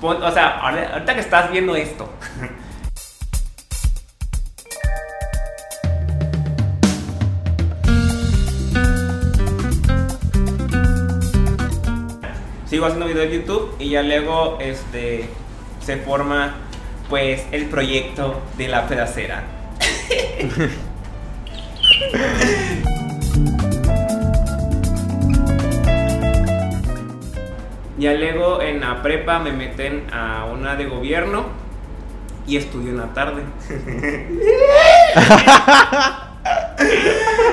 o sea, ahorita que estás viendo esto. Sigo haciendo videos de YouTube y ya luego este se forma pues el proyecto de la pedacera. Ya luego en la prepa me meten a una de gobierno y estudio en la tarde.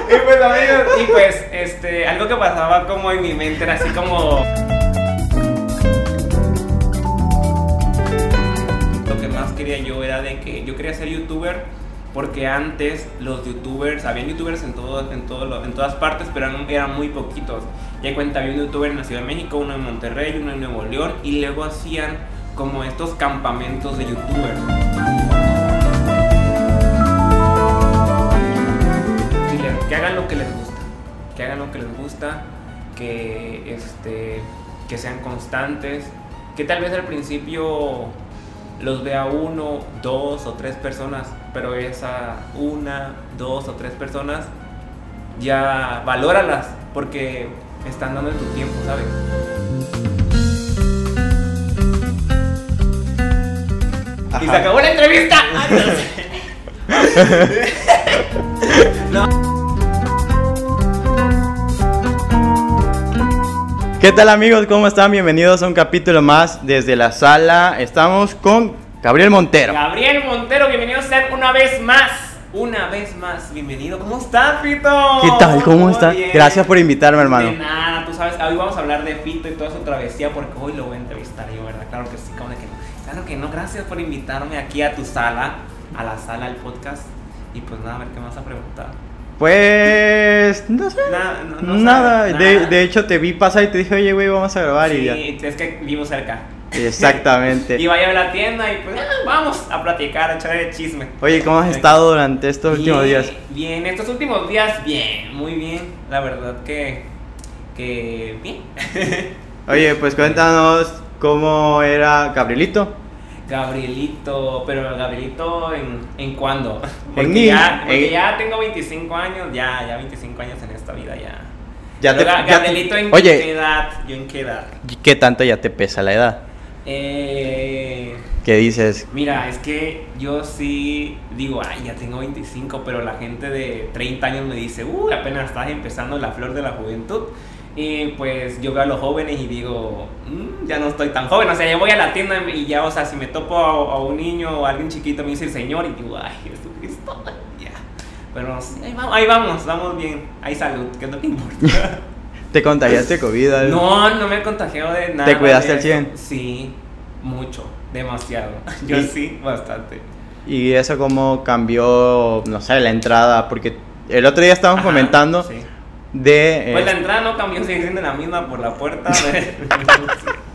y pues amigos, y pues este, algo que pasaba como en mi mente era así como... Lo que más quería yo era de que yo quería ser youtuber porque antes los youtubers, habían youtubers en, todo, en, todo lo- en todas partes, pero eran, muy poquitos. Ya cuenta, había un youtuber en la Ciudad de México, uno en Monterrey, uno en Nuevo León, y luego hacían como estos campamentos de youtubers. Que hagan lo que les gusta, que hagan lo que les gusta, que, este, que sean constantes, que tal vez al principio los vea uno, dos o tres personas, pero esa una, dos o tres personas ya valóralas porque están dando tu tiempo, ¿sabes? Y se acabó la entrevista. ¿Qué tal amigos? ¿Cómo están? Bienvenidos a un capítulo más desde la sala. Estamos con Gabriel Montero. Gabriel Montero, bienvenidos sean una vez más. Una vez más, bienvenido. ¿Cómo estás, Fito? ¿Qué tal? ¿Cómo estás? Gracias por invitarme, De hermano. nada, tú sabes, hoy vamos a hablar de Fito y toda su travesía porque hoy lo voy a entrevistar yo, ¿verdad? Claro que sí, como de que no. Claro que no, gracias por invitarme aquí a tu sala, a la sala del podcast. Y pues nada, a ver qué me vas a preguntar. Pues, no sé. Nada, no- no nada. sabes, De, nada. de hecho, te vi pasar y te dije, oye, güey, vamos a grabar y ya. Sí, es que vivo cerca. Exactamente. Y vaya a la tienda y pues ah, vamos a platicar, a echar el chisme. Oye, ¿cómo has estado durante estos últimos días? Bien, estos últimos días, bien, muy bien. La verdad que. que. bien. Oye, pues cuéntanos cómo era Gabrielito. Gabrielito, pero Gabrielito en, en cuándo? En Porque, mí, ya, porque en- ya tengo 25 años, ya, ya 25 años en esta vida, ya. Ya Pero te- Ga- ya te- Gabrielito, ¿en Oye. qué edad? ¿Yo en qué edad? ¿Qué tanto ya te pesa la edad? Eh, ¿Qué dices? mira, es que yo sí digo, ay, ya tengo 25, pero la gente de 30 años me dice, uy, apenas estás empezando la flor de la juventud. Y pues yo veo a los jóvenes y digo, "Mm, ya no estoy tan joven. O sea, yo voy a la tienda y ya, o sea, si me topo a, a un niño o a alguien chiquito, me dice el Señor y digo, ay, Jesucristo, ya. Pero sí, ahí vamos, ahí vamos, vamos bien. Hay salud, que es lo que importa. ¿Te contagiaste COVID? algo? No, no me he contagiado de nada. ¿Te cuidaste de al 100? eso. Sí, mucho, demasiado. Yo ¿Y? sí, bastante. Y eso cómo cambió, no sé, la entrada, porque el otro día estábamos Ajá, comentando sí. de... Pues eh, la entrada no cambió, sigue siendo la misma por la puerta.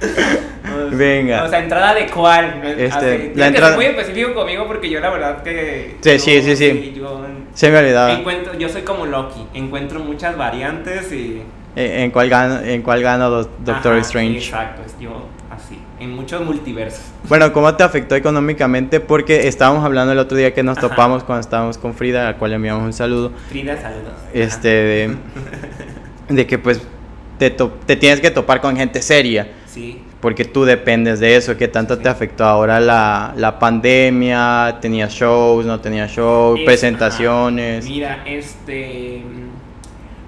Venga. O sea, ¿entrada de cuál? Este, la que entrada- ser muy específico conmigo porque yo la verdad que... Sí, yo- sí, sí, sí. yo se me olvidaba. encuentro, yo soy como Loki, encuentro muchas variantes y... Eh, ¿En cuál gana, en cuál gana Do- Doctor Ajá, Strange? Exacto, es yo así, en muchos multiversos. Bueno, ¿cómo te afectó económicamente? Porque estábamos hablando el otro día que nos Ajá. topamos cuando estábamos con Frida, al cual le enviamos un saludo. Frida, saludos. Este, de, de que pues te, te tienes que topar con gente seria. Sí. Porque tú dependes de eso, ¿qué tanto Sí. te afectó ahora la, la pandemia? ¿Tenías shows, no tenías shows, Es- presentaciones? ajá. Mira, este.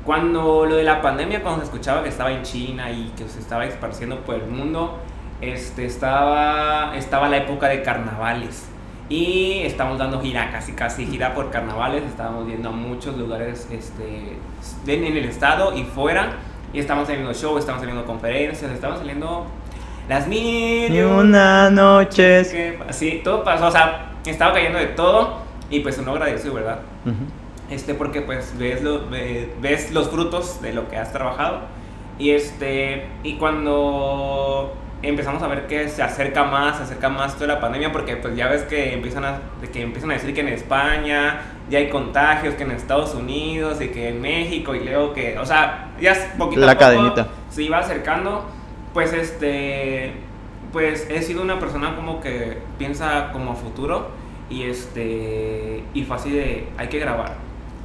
Cuando lo de la pandemia, cuando se escuchaba que estaba en China y que se estaba esparciendo por el mundo, este, estaba, estaba la época de carnavales. Y estábamos dando gira, casi casi gira por carnavales. Estábamos viendo a muchos lugares este, en el estado y fuera. Y estamos saliendo shows, estamos saliendo conferencias, estamos saliendo las mil Ni una noche. que- Sí, todo pasó, o sea, estaba cayendo de todo y pues uno agradecido, ¿verdad? Este, porque pues ves, lo- ve- ves los frutos de lo que has trabajado y este, y cuando empezamos a ver que se acerca más, se acerca más toda la pandemia, porque pues ya ves que empiezan a, que empiezan a decir que en España ya hay contagios, que en Estados Unidos y que en México y luego que, o sea, ya es poquito La a poco cadenita. se iba acercando, pues este pues he sido una persona como que piensa como a futuro y este y fue así de hay que grabar,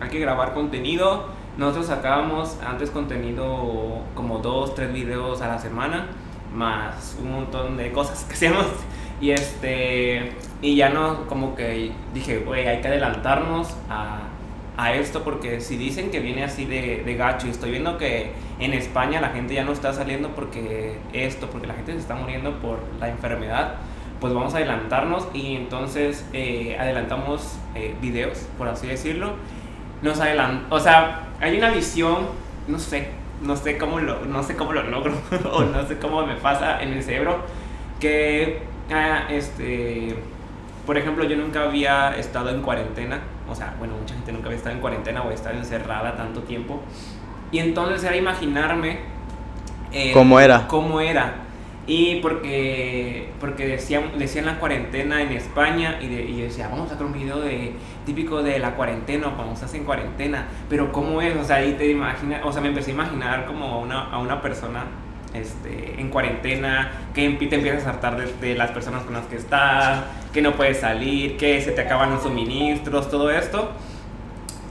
hay que grabar contenido. Nosotros sacábamos antes contenido como dos, tres videos a la semana, más un montón de cosas que hacíamos. Y este y ya no, como que dije, güey, hay que adelantarnos a, a esto porque si dicen que viene así de, de, gacho y estoy viendo que en España la gente ya no está saliendo porque esto, porque la gente se está muriendo por la enfermedad, pues vamos a adelantarnos y entonces eh, adelantamos eh, videos, por así decirlo. Nos adelant o sea, hay una visión, no sé, no sé cómo lo, no sé cómo lo logro o no sé cómo me pasa en el cerebro que ah, este por ejemplo, yo nunca había estado en cuarentena, o sea, bueno, mucha gente nunca había estado en cuarentena o estado encerrada tanto tiempo. Y entonces era imaginarme eh, cómo era. Cómo era. Y porque, porque decían, decían la cuarentena en España y, de, y yo decía, vamos a hacer un video de, típico de la cuarentena o cuando estás en cuarentena, pero ¿cómo es? O sea, ahí te imaginas, o sea, me empecé a imaginar como una, a una persona este, en cuarentena, que te empiezas a hartar de, las personas con las que estás, que no puedes salir, que se te acaban los suministros, todo esto.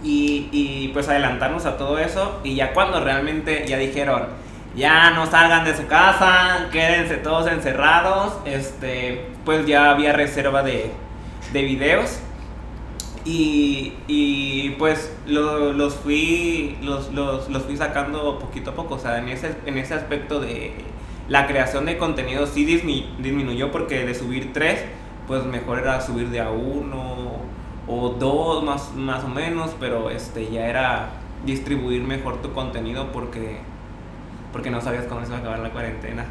Y, y, pues adelantarnos a todo eso y ya cuando realmente ya dijeron, ya no salgan de su casa, quédense todos encerrados, este, pues ya había reserva de, de videos y, y pues lo, los, fui, los, los, los, fui sacando poquito a poco. O sea, en ese, en ese aspecto de la creación de contenido sí disminuyó porque de subir tres, pues mejor era subir de a uno o dos más, más o menos, pero este ya era distribuir mejor tu contenido porque, porque no sabías cómo se iba a acabar la cuarentena.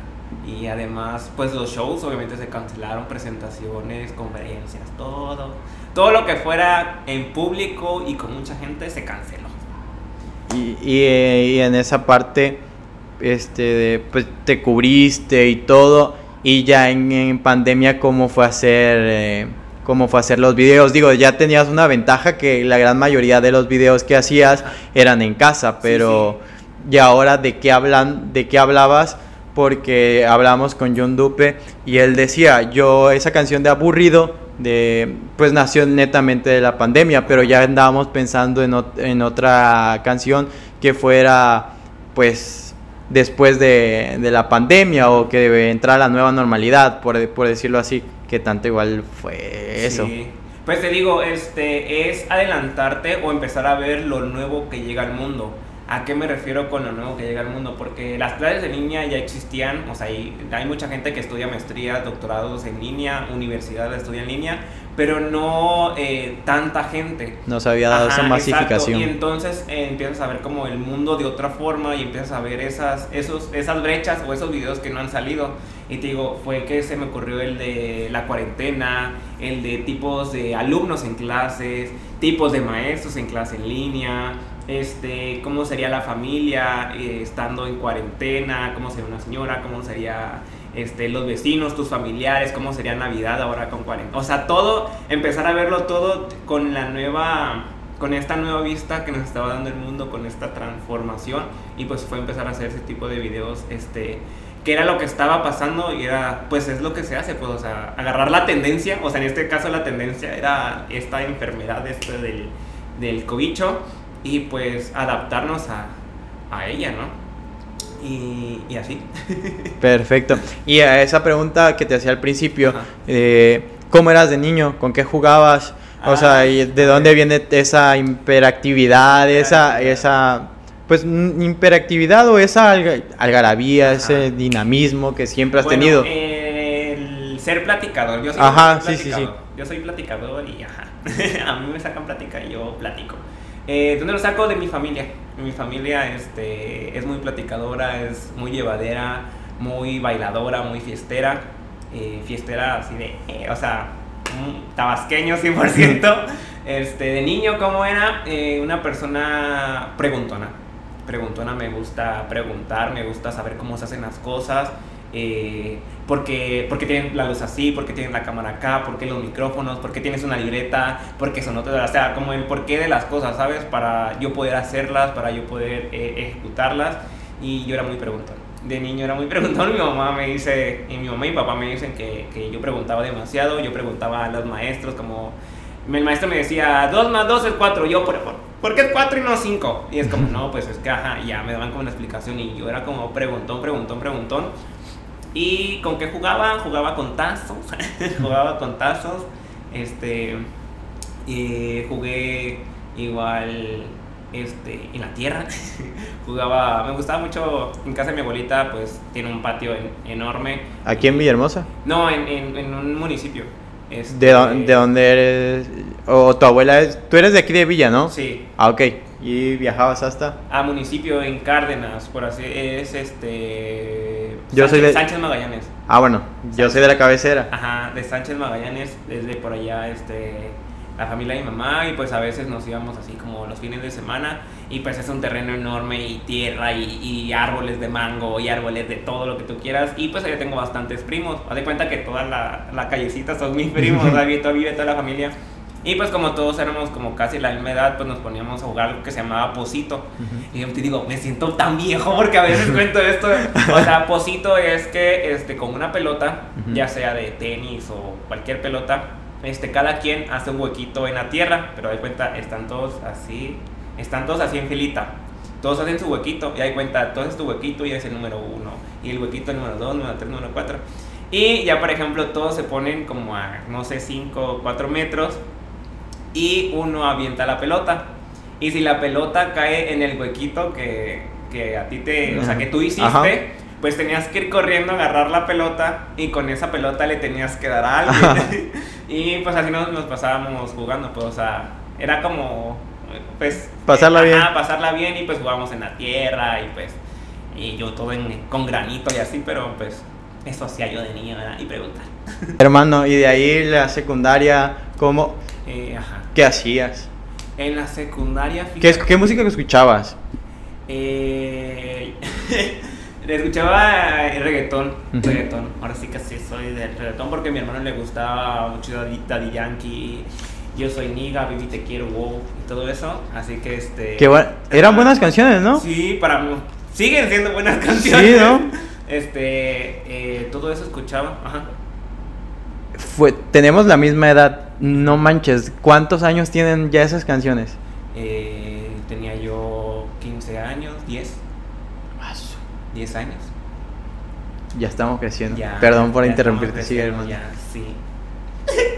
Y además, pues los shows obviamente se cancelaron, presentaciones, conferencias, todo todo lo que fuera en público y con mucha gente se canceló. Y, y, en esa parte, este, pues te cubriste y todo, y ya en, pandemia, ¿cómo fue hacer... Eh, cómo fue hacer los videos. Digo, ya tenías una ventaja que la gran mayoría de los videos que hacías eran en casa, pero y ahora de qué hablan, de qué hablabas, porque hablamos con John Dupe y él decía, yo esa canción de aburrido de pues nació netamente de la pandemia, pero ya andábamos pensando en, en otra canción que fuera pues después de, de, la pandemia o que debe entrar a la nueva normalidad, por, por decirlo así, que tanto igual fue eso. Pues te digo, este es adelantarte o empezar a ver lo nuevo que llega al mundo. ¿A qué me refiero con lo nuevo que llega al mundo? Porque las clases de línea ya existían, o sea, hay, hay mucha gente que estudia maestría, doctorados en línea, universidad estudia en línea, pero no eh, tanta gente. No se había dado esa masificación. Y entonces eh, empiezas a ver como el mundo de otra forma y empiezas a ver esas, esos, esas brechas o esos videos que no han salido. Y te digo, fue que se me ocurrió el de la cuarentena, el de tipos de alumnos en clases, tipos de maestros en clase en línea, este, cómo sería la familia eh, estando en cuarentena, cómo sería una señora, cómo sería este, los vecinos, tus familiares, cómo sería Navidad ahora con cuarentena. O sea, todo, empezar a verlo todo con la nueva, con esta nueva vista que nos estaba dando el mundo, con esta transformación. Y pues fue empezar a hacer ese tipo de videos, este, que era lo que estaba pasando y era, pues es lo que se hace, pues, o sea, agarrar la tendencia, o sea, en este caso la tendencia era esta enfermedad este del, del cobicho y pues adaptarnos a, a ella, ¿no? Y, y, así. Perfecto. Y a esa pregunta que te hacía al principio, eh, ¿cómo eras de niño? ¿Con qué jugabas? O sea, ah, ¿de dónde viene esa hiperactividad, esa, esa, pues, hiperactividad o esa algarabía, ese dinamismo que siempre has tenido? el ser platicador. Yo soy ajá, sí, sí, sí. Yo soy platicador y ajá. a mí me sacan plática y yo platico. Eh, ¿Dónde lo saco? De mi familia. Mi familia este, es muy platicadora, es muy llevadera, muy bailadora, muy fiestera. Eh, fiestera así de, eh, o sea, tabasqueño 100%. este, de niño, ¿cómo era? Eh, una persona preguntona. Preguntona, me gusta preguntar, me gusta saber cómo se hacen las cosas. Eh, porque, porque tienen la luz así, porque tienen la cámara acá, porque los micrófonos, porque tienes una libreta, porque son otras, o sea, como el porqué de las cosas, ¿sabes? Para yo poder hacerlas, para yo poder eh, ejecutarlas. Y yo era muy preguntón. de niño era muy preguntón. Mi mamá me dice, y mi mamá y mi papá me dicen que, que yo preguntaba demasiado. Yo preguntaba a los maestros, como el maestro me decía, 2 más 2 es 4. Yo, ¿por, por, ¿por qué es 4 y no 5? Y es como, no, pues es que, ajá, ya me daban como una explicación. Y yo era como preguntón, preguntón, preguntón. ¿Y con qué jugaba? Jugaba con tazos. jugaba con tazos. Este. Y jugué igual este, en la tierra. Jugaba, me gustaba mucho, en casa de mi abuelita, pues tiene un patio en- enorme. ¿Aquí en Villahermosa? No, en, en, en un municipio. Este, ¿De, dó- de dónde eres? ¿O tu abuela es? Tú eres de aquí de Villa, ¿no? Sí, Ah, ok. ¿Y viajabas hasta? a municipio en Cárdenas, por así es este. Yo soy de- Sánchez Magallanes. Ah, bueno, yo soy de la cabecera. Ajá, de Sánchez Magallanes, desde por allá, este, la familia de mi mamá, y pues a veces nos íbamos así como los fines de semana, y pues es un terreno enorme, y tierra, y, y árboles de mango, y árboles de todo lo que tú quieras, y pues allá tengo bastantes primos, haz de cuenta que toda la, la callecita son mis primos, o sea, vive toda la familia, y pues como todos éramos como casi la misma edad, pues nos poníamos a jugar algo que se llamaba Posito. Y yo te digo, me siento tan viejo porque a veces cuento esto. O sea, Posito es que este, con una pelota, Ujú. ya sea de tenis o cualquier pelota, este, cada quien hace un huequito en la tierra, pero de cuenta, están todos así, están todos así en filita. Todos hacen su huequito y hay cuenta, todo es tu huequito y es el número uno. Y el huequito el número dos, número tres, número cuatro. Y ya, por ejemplo, todos se ponen como a, no sé, 5 o 4 metros y uno avienta la pelota. Y si la pelota cae en el huequito que, que a ti te, o sea, que tú hiciste, Ajá. pues tenías que ir corriendo a agarrar la pelota y con esa pelota le tenías que dar a alguien. y pues así nos, nos pasábamos jugando, pues, o sea, era como, pues... Pasarla ajá, bien. pasarla bien y pues jugábamos en la tierra y pues, y yo todo en- con granito y así, pero pues eso hacía yo de niño, ¿verdad? Y preguntar. Hermano, y de ahí la secundaria, ¿cómo? Eh, ajá. ¿Qué hacías? En la secundaria, ¿Qué, qué música escuchabas? eh, escuchaba eh, reggaetón, Ujú. reggaetón. Ahora sí que sí soy del reggaetón porque a mi hermano le gustaba mucho Daddy, Yankee. Yo soy Niga, Baby Te Quiero, Wow y todo eso. Así que este. Eran buenas canciones, ¿no? Sí, para mí. Siguen siendo buenas canciones. Sí, ¿no? Este. eh, todo eso escuchaba. Ajá. Fue, tenemos la misma edad, no manches. ¿Cuántos años tienen ya esas canciones? Eh, tenía yo 15 años, 10. 10 años. Ya estamos creciendo. Ya, Perdón por interrumpirte, sigue, hermano. Ya, sí.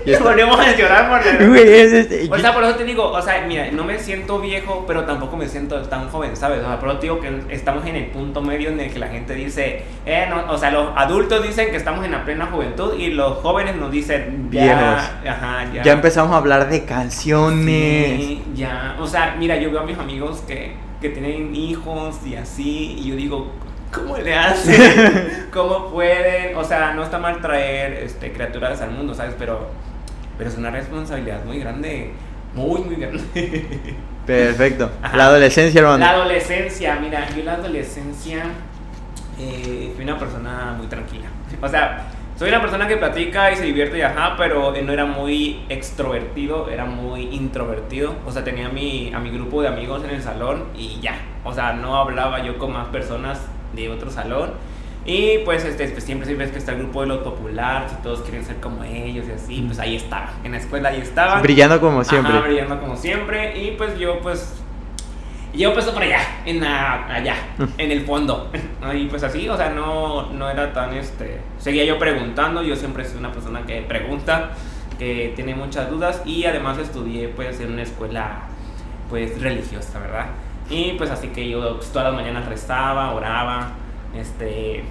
Está. Volvemos a llorar por Güey, es este- O sea, por eso te digo, o sea, mira, no me siento viejo, pero tampoco me siento tan joven, ¿sabes? O sea, por eso te digo que estamos en el punto medio en el que la gente dice, eh, no, o sea, los adultos dicen que estamos en la plena juventud y los jóvenes nos dicen, ya, Viejos. ajá, ya. ya empezamos a hablar de canciones. Sí, ya, o sea, mira, yo veo a mis amigos que, que tienen hijos y así, y yo digo, ¿cómo le hacen? ¿Cómo pueden? O sea, no está mal traer este, criaturas al mundo, ¿sabes? Pero, pero es una responsabilidad muy grande, muy, muy grande. Perfecto. Ajá. La adolescencia, hermano. La adolescencia, mira, yo en la adolescencia eh, fui una persona muy tranquila. O sea, soy una persona que platica y se divierte y ajá, pero eh, no era muy extrovertido, era muy introvertido. O sea, tenía a mi, a mi grupo de amigos en el salón y ya. O sea, no hablaba yo con más personas de otro salón. Y pues, este, pues siempre, siempre es que está el grupo de los populares y todos quieren ser como ellos y así, pues ahí estaba. En la escuela ahí estaban. Brillando como siempre. Ajá, brillando como siempre. Y pues yo pues... Yo pues por allá, en la- allá, en el fondo. Y pues así, o sea, no, no era tan este... Seguía yo preguntando, yo siempre soy una persona que pregunta, que tiene muchas dudas y además estudié pues en una escuela pues religiosa, ¿verdad? Y pues así que yo pues, todas las mañanas rezaba, oraba, este,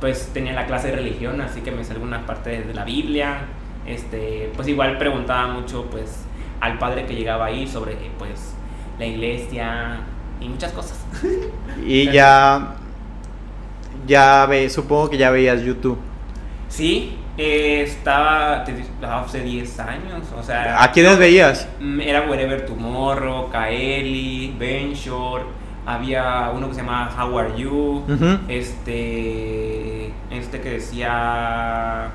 pues tenía la clase de religión, así que me sé algunas partes de la Biblia, este, pues igual preguntaba mucho pues al padre que llegaba ahí sobre pues la iglesia y muchas cosas. Y ya. Ya ve, supongo que ya veías YouTube. Sí, eh, estaba te- hace 10 años, o sea... ¿A quiénes veías? Mm, Era Wherever Tomorrow, Kaeli, Ben Shore, había uno que se llamaba How Are You, este, este que decía,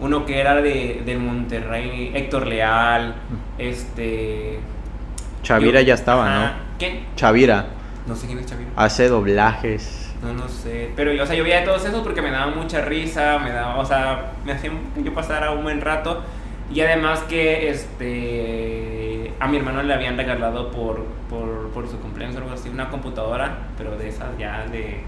uno que era de, del Monterrey, Héctor Leal, este... Chavira yo- ya estaba. ¿no? ¿Quién? Chavira No sé quién es Chavira. hace doblajes. No, no sé. Pero, o sea, yo veía todos esos porque me daba mucha risa, me daba, o sea, me hacían yo pasar a un buen rato. Y además que, este, a mi hermano le habían regalado por, por, por su cumpleaños o algo así una computadora, pero de esas ya de,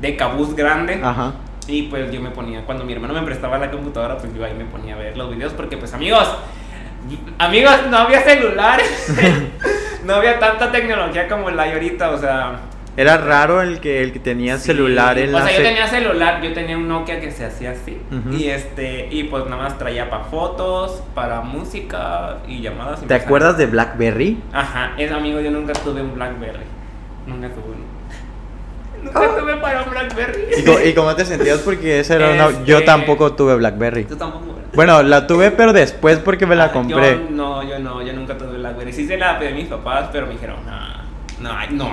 de cabuz grande. Ajá. Y pues yo me ponía, cuando mi hermano me prestaba la computadora, pues yo ahí me ponía a ver los videos porque pues amigos, amigos, no había celulares, no había tanta tecnología como la hay ahorita, o sea... Era raro el que, el que tenía sí, celular en O la sea, yo tenía celular, yo tenía un Nokia que se hacía así. Y este, y pues nada más traía para fotos, para música y llamadas. y ¿Te acuerdas de BlackBerry? Ajá, es amigo, yo nunca tuve un Blackberry. Nunca tuve uno. Nunca Oh. tuve para un Blackberry. ¿Y, cómo te sentías? Porque esa era una... Yo Este- tampoco tuve BlackBerry. Tú tampoco. Bueno, la tuve, pero después porque me la Ah, compré. Yo no, yo no, yo nunca tuve Blackberry. Sí se la pedí a mis papás, pero me dijeron, no, no, no,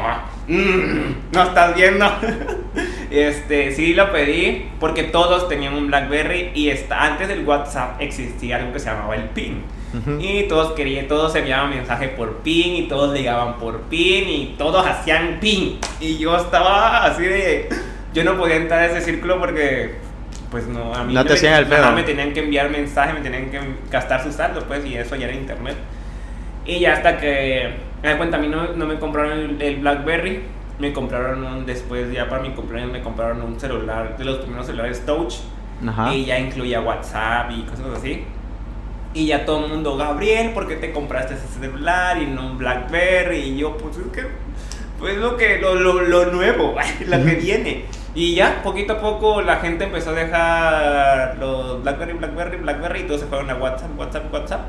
mm, no estás viendo. este, sí lo pedí porque todos tenían un Blackberry y está, antes del WhatsApp existía algo que se llamaba el PIN. Y todos querían, todos enviaban mensaje por PIN y todos ligaban por PIN y todos hacían PIN. Y yo estaba así de, yo no podía entrar a ese círculo porque pues no, a mí No te me- el pedo. me tenían que enviar mensajes, me tenían que gastar su saldo, pues, y eso ya era internet. Y ya hasta que, me da cuenta, a mí no, no me compraron el, el Blackberry, me compraron un, después, ya para mi cumpleaños, me compraron un celular, de los primeros celulares Touch, Ajá. y ya incluía WhatsApp y cosas así. Y ya todo el mundo, Gabriel, ¿por qué te compraste ese celular y no un Blackberry? Y yo, pues es que, pues lo que, lo, lo, lo nuevo, lo que viene. Y ya, poquito a poco la gente empezó a dejar los Blackberry, Blackberry, Blackberry y todos se fueron a WhatsApp, WhatsApp, WhatsApp.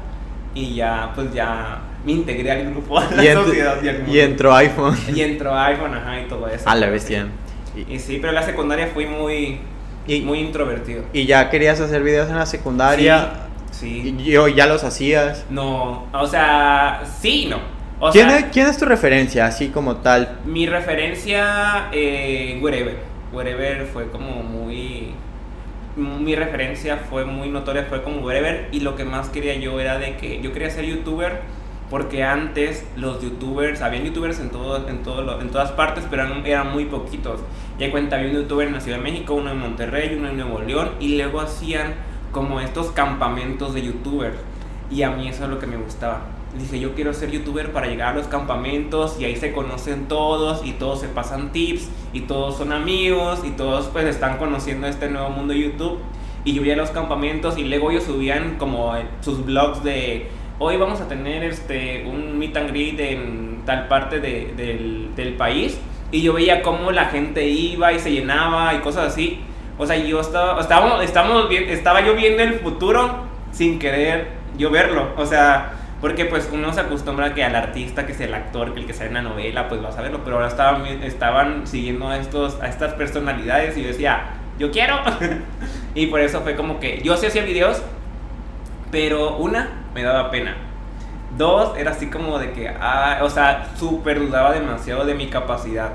Y ya, pues ya me integré al grupo, a la Y, sociedad y al mundo. y entró iPhone. Y entró iPhone, ajá, y todo eso. A la bestia. Y, Y sí, pero en la secundaria fui muy, y- muy introvertido. y ya querías hacer videos en la secundaria. Sí. Y yo ya los hacías. No, o sea, sí y no. O ¿Quién, sea, es, ¿Quién es tu referencia, así como tal? mi referencia, eh, Wherever. Wherever fue como muy. Mi referencia fue muy notoria, fue como Wherever. Y lo que más quería yo era de que yo quería ser youtuber. Porque antes los youtubers, habían youtubers en, todo, en, todo lo- en todas partes, pero eran, eran muy poquitos. Ya cuenta, había un youtuber en la Ciudad de México, uno en Monterrey, uno en Nuevo León, y luego hacían como estos campamentos de youtubers. Y a mí eso es lo que me gustaba. Dije, yo quiero ser youtuber para llegar a los campamentos y ahí se conocen todos y todos se pasan tips y todos son amigos y todos pues están conociendo este nuevo mundo de YouTube. Y yo iba a los campamentos y luego ellos subían como en sus blogs de hoy vamos a tener este un meet and greet en tal parte de- del, del país. Y yo veía cómo la gente iba y se llenaba y cosas así. O sea, yo estaba, estábamos, estábamos estaba yo viendo el futuro sin querer yo verlo. O sea, porque pues uno se acostumbra que al artista, que es el actor, que el que sale en la novela, pues vas a verlo. Pero ahora estaban, estaban siguiendo a, estos, a estas personalidades y yo decía, yo quiero. y por eso fue como que yo sí hacía videos, pero una, me daba pena. Dos, era así como de que, ah, o sea, súper dudaba demasiado de mi capacidad.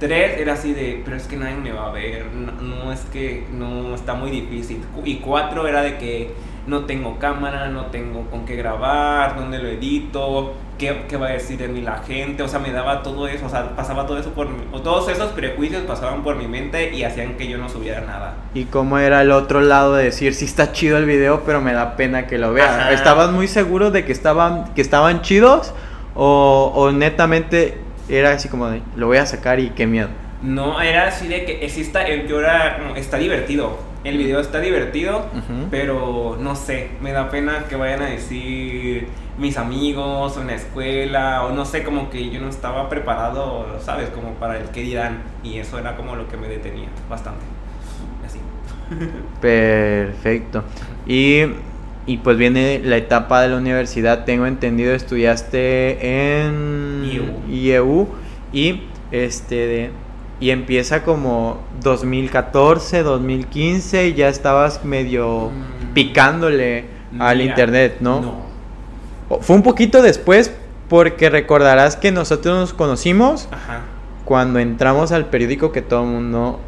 Tres, era así de, pero es que nadie me va a ver, no, no, es que no, está muy difícil. Y cuatro, era de que no tengo cámara, no tengo con qué grabar, dónde lo edito, qué, qué va a decir de mí la gente, o sea, me daba todo eso, o sea, pasaba todo eso por mi, o todos esos prejuicios pasaban por mi mente y hacían que yo no subiera nada. ¿Y cómo era el otro lado de decir, sí está chido el video, pero me da pena que lo vean? Ajá. ¿Estabas muy seguro de que estaban, que estaban chidos? O, o netamente era así como de, lo voy a sacar y qué miedo? No, era así de que exista, yo era está divertido, el video está divertido, pero no sé, me da pena que vayan a decir mis amigos o en la escuela, o no sé, como que yo no estaba preparado, ¿sabes? Como para el que dirán, y eso era como lo que me detenía bastante. Así. Perfecto. Y, y pues viene la etapa de la universidad. Tengo entendido, estudiaste en IEU. IEU y este de- y empieza como 2014, 2015 y ya estabas medio Mm. picándole al internet, ¿no? No. Fue un poquito después porque recordarás que nosotros nos conocimos Ajá. cuando entramos al periódico que todo el mundo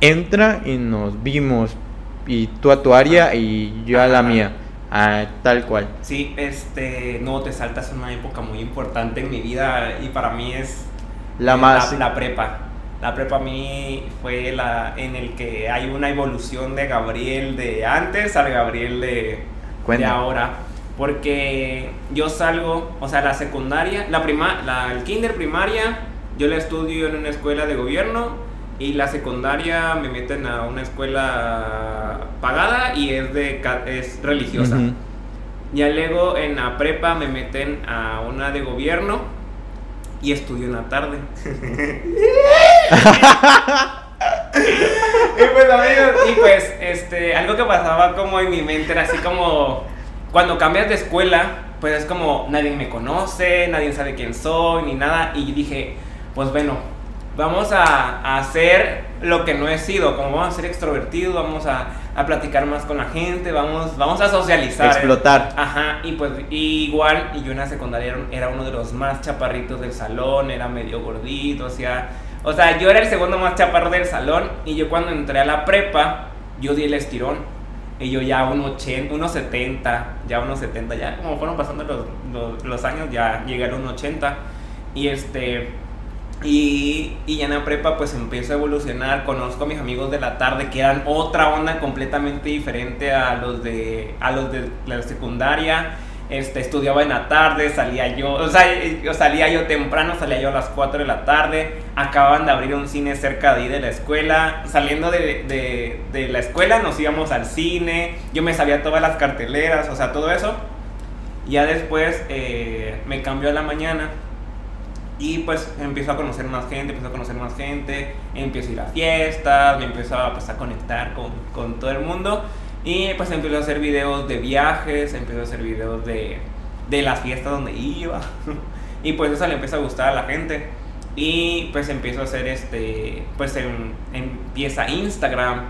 entra y nos vimos y tú a tu área y yo a la mía ah, tal cual Sí, este, no, te saltas una época muy importante en mi vida y para mí es la más la, prepa. La prepa a mí fue la en el que hay una evolución de Gabriel de antes al Gabriel de, de ahora. Porque yo salgo, o sea, la secundaria, la prima, la, el kinder primaria, yo la estudio en una escuela de gobierno y la secundaria me meten a una escuela pagada y es, de, es religiosa. Ya luego en la prepa me meten a una de gobierno y estudio en la tarde. y pues amigos, y pues este, algo que pasaba como en mi mente era así como cuando cambias de escuela, pues es como nadie me conoce, nadie sabe quién soy ni nada y dije, pues bueno, vamos a, hacer lo que no he sido, como vamos a ser extrovertidos, vamos a, platicar más con la gente, vamos, vamos a socializar. Explotar. Ajá, y pues igual, y yo en la secundaria era uno de los más chaparritos del salón, era medio gordito, o sea, o sea, yo era el segundo más chaparro del salón, y yo cuando entré a la prepa, yo di el estirón. Y yo ya un 80, unos 70, ya unos 70, ya como fueron pasando los, los, años, ya llegué a unos 80. Y este, y, y, ya en la prepa pues empiezo a evolucionar, conozco a mis amigos de la tarde que eran otra onda completamente diferente a los de, a los de la secundaria. Este, estudiaba en la tarde, salía yo, o sea, yo salía yo temprano, salía yo a las 4 de la tarde, acababan de abrir un cine cerca de ahí de la escuela, saliendo de, de, de la escuela nos íbamos al cine, yo me sabía todas las carteleras, o sea, todo eso. Ya después eh, me cambió a la mañana y pues empiezo a conocer más gente, empiezo a conocer más gente, empiezo a ir a fiestas, me empiezo a, pues, a conectar con, con, todo el mundo. Y pues empiezo a hacer videos de viajes, empiezo a hacer videos de, de las fiestas donde iba. y pues eso le empieza a gustar a la gente. Y pues empiezo a hacer este, pues en, empieza Instagram.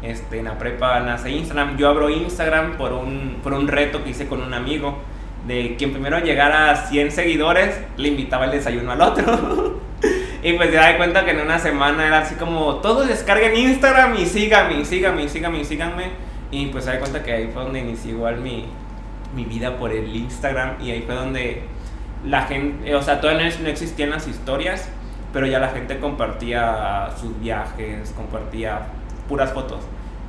Este, en la prepa nace Instagram. Yo abro Instagram por un, por un reto que hice con un amigo de quien primero llegara a 100 seguidores, le invitaba el desayuno al otro. y pues se da cuenta que en una semana era así como, todos descarguen Instagram y síganme, síganme, síganme, síganme. Y pues se da cuenta que ahí fue donde inició igual mi, mi vida por el Instagram y ahí fue donde la gente, o sea, todavía no existían las historias, pero ya la gente compartía sus viajes, compartía puras fotos.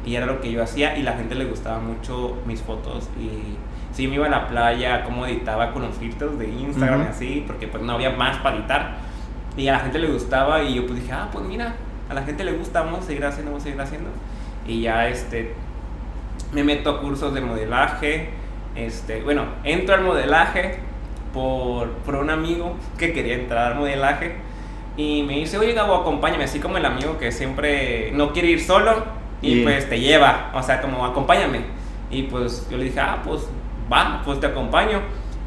Y era lo que yo hacía y la gente le gustaba mucho mis fotos y sí me iba a la playa, cómo editaba con los filtros de Instagram y así, porque pues no había más para editar. Y a la gente le gustaba y yo pues dije, ah, pues mira, a la gente le gusta, vamos a seguir haciendo, vamos a seguir haciendo. Y ya este, me meto a cursos de modelaje, este, bueno, entro al modelaje por, por un amigo que quería entrar al modelaje y me dice, oye Gabo, acompáñame, así como el amigo que siempre no quiere ir solo y, y pues te lleva, o sea, como acompáñame. Y pues yo le dije, ah, pues va, pues te acompaño.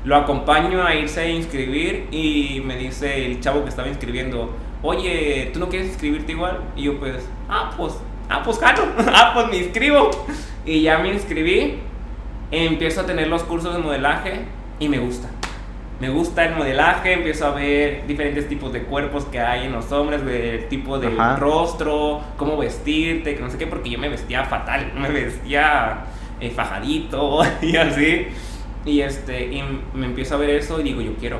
Lo acompaño a irse a inscribir y me dice el chavo que estaba inscribiendo, oye, ¿tú no quieres inscribirte igual? Y yo pues, ah, pues, ah, pues claro, ah, pues me inscribo. Y ya me inscribí, empiezo a tener los cursos de modelaje y me gusta. Me gusta el modelaje, empiezo a ver diferentes tipos de cuerpos que hay en los hombres, de tipo de rostro, cómo vestirte, que no sé qué, porque yo me vestía fatal, me vestía eh, fajadito y así. Y, este, y me empiezo a ver eso y digo, yo quiero,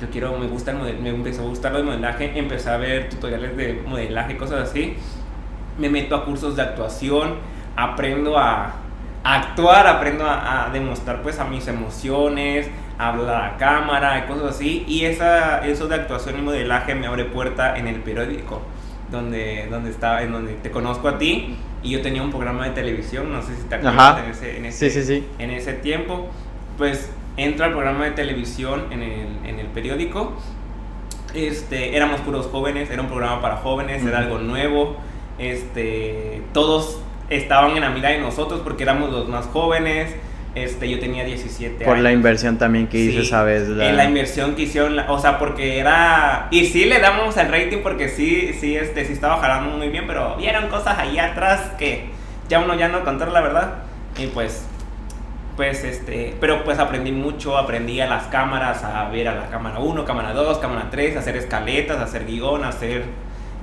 yo quiero, me gusta el me empezó a gustar el modelaje, empecé a ver tutoriales de modelaje, cosas así. Me meto a cursos de actuación, aprendo a, actuar, aprendo a, demostrar pues a mis emociones, a hablar a cámara y cosas así. Y esa, eso de actuación y modelaje me abre puerta en el periódico donde, donde estaba, en donde te conozco a ti. Y yo tenía un programa de televisión, no sé si te acuerdas en ese, en ese, en ese tiempo, pues entro al programa de televisión en el, en el periódico, este, éramos puros jóvenes, era un programa para jóvenes, era algo nuevo, este, todos estaban en la mira de nosotros porque éramos los más jóvenes, este, yo tenía 17 Por la inversión también que hice esa vez. La... En la inversión que hicieron, o sea, porque era... Y sí le damos el rating porque sí, sí, este, sí estaba jalando muy bien, pero vieron cosas ahí atrás que ya uno ya no contar la verdad. Y pues, pues este, pero pues aprendí mucho, aprendí a las cámaras, a ver a la cámara 1, cámara 2, cámara 3, a hacer escaletas, a hacer guion, a hacer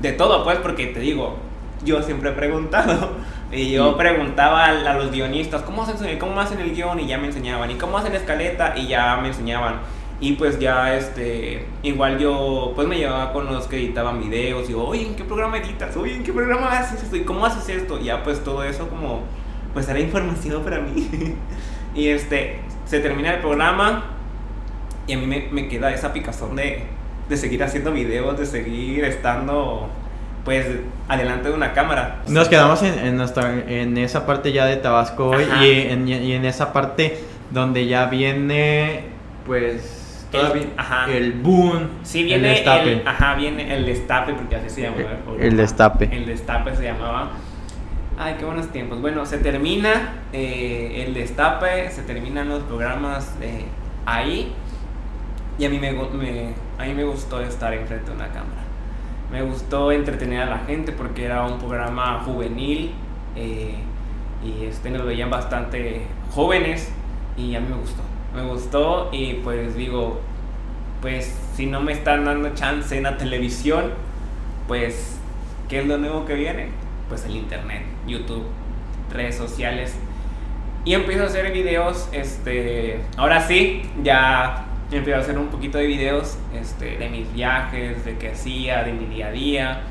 de todo, pues, porque te digo, yo siempre he preguntado y yo preguntaba a, los guionistas, ¿cómo hacen, ¿cómo hacen el guion? Y ya me enseñaban. ¿Y cómo hacen escaleta? Y ya me enseñaban. Y pues ya, este, igual yo, pues me llevaba con los que editaban videos. Y digo, oye, ¿en qué programa editas? Oye, ¿en qué programa haces esto? ¿Y cómo haces esto? Y ya, pues todo eso como, pues era información para mí. y este, se termina el programa y a mí me, me queda esa picazón de, de seguir haciendo videos, de seguir estando pues adelante de una cámara. Nos quedamos en, en, nuestra, en esa parte ya de Tabasco y en, y en, esa parte donde ya viene pues todavía el, el boom. Sí, viene el destape. ajá, viene el destape porque así se llamaba el, el destape. El destape se llamaba. Ay, qué buenos tiempos. Bueno, se termina eh, el destape, se terminan los programas eh, ahí y a mí me, me, a mí me gustó estar enfrente de una cámara. Me gustó entretener a la gente porque era un programa juvenil eh, y este, nos veían bastante jóvenes y a mí me gustó. Me gustó y pues digo, pues si no me están dando chance en la televisión, pues ¿qué es lo nuevo que viene? Pues el internet, YouTube, redes sociales. Y empiezo a hacer videos, este, ahora sí, ya empecé a hacer un poquito de videos este, de mis viajes, de qué hacía, de mi día a día,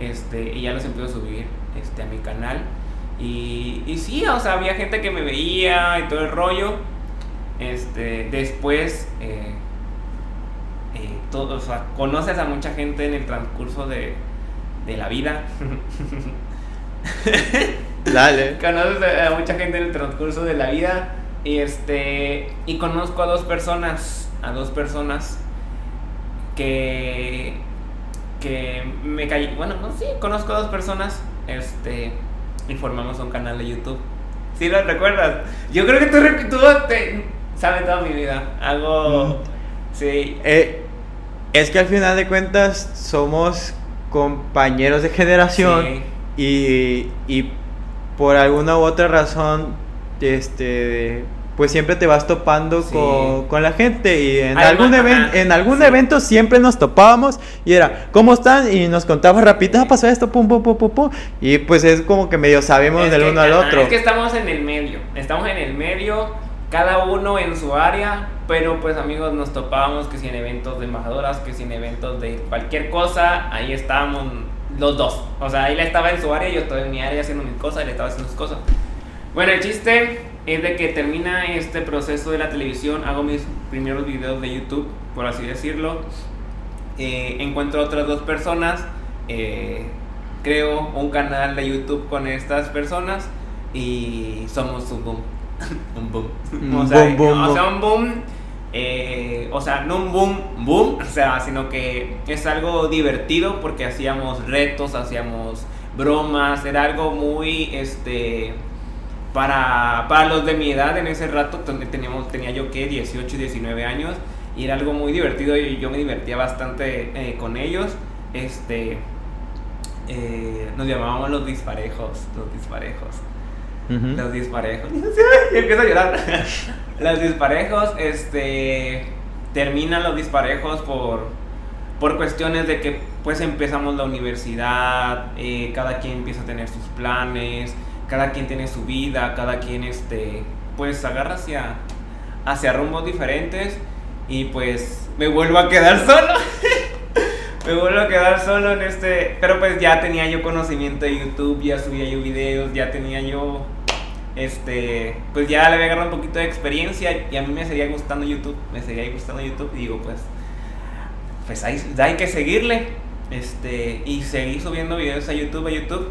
este, y ya los empiezo a subir este, a mi canal. Y, y sí, o sea, había gente que me veía y todo el rollo. Este, después, eh, eh, todo, o sea, conoces a mucha gente en el transcurso de, de la vida. Dale. conoces a mucha gente en el transcurso de la vida. Y este. Y conozco a dos personas a dos personas que que me caí, bueno, no sí, conozco a dos personas, este, y formamos un canal de YouTube. ¿Sí lo recuerdas? Yo creo que tú, tú te, sabes toda mi vida. Hago, mm. sí. Eh, es que al final de cuentas somos compañeros de generación y, y por alguna u otra razón, este pues siempre te vas topando con, la gente y en algún, evento en algún evento siempre nos topábamos y era, ¿cómo están? Y nos contaba rapidito, ah, pasó esto, pum, pum, pum, pum, pum. Y pues es como que medio sabemos del uno al otro. Es que estamos en el medio, estamos en el medio, cada uno en su área, pero pues amigos nos topábamos que si en eventos de embajadoras, que si en eventos de cualquier cosa, ahí estábamos los dos. O sea, él estaba en su área, yo estaba en mi área haciendo mis cosas, él estaba haciendo sus cosas. Bueno, el chiste es de que termina este proceso de la televisión, hago mis primeros videos de YouTube, por así decirlo. Eh, encuentro otras dos personas, eh, creo un canal de YouTube con estas personas y somos un boom. un boom. o, sea, un boom. Eh, o sea, no un boom, boom, o sea, sino que es algo divertido porque hacíamos retos, hacíamos bromas, era algo muy, este, para, para los de mi edad en ese rato teníamos, tenía yo que 18 y 19 años y era algo muy divertido y yo me divertía bastante eh, con ellos. Este, eh, nos llamábamos los disparejos, los disparejos. Los disparejos. y empiezo a llorar. los disparejos, este, terminan los disparejos por, por cuestiones de que pues empezamos la universidad, eh, cada quien empieza a tener sus planes, cada quien tiene su vida, cada quien este, pues agarra hacia, hacia rumbos diferentes y pues me vuelvo a quedar solo. me vuelvo a quedar solo en este, pero pues ya tenía yo conocimiento de YouTube, ya subía yo videos, ya tenía yo este, pues ya le había agarrado un poquito de experiencia y a mí me seguía gustando YouTube, me seguía gustando YouTube y digo, pues pues hay, hay que seguirle. Este, y seguí subiendo videos a YouTube, a YouTube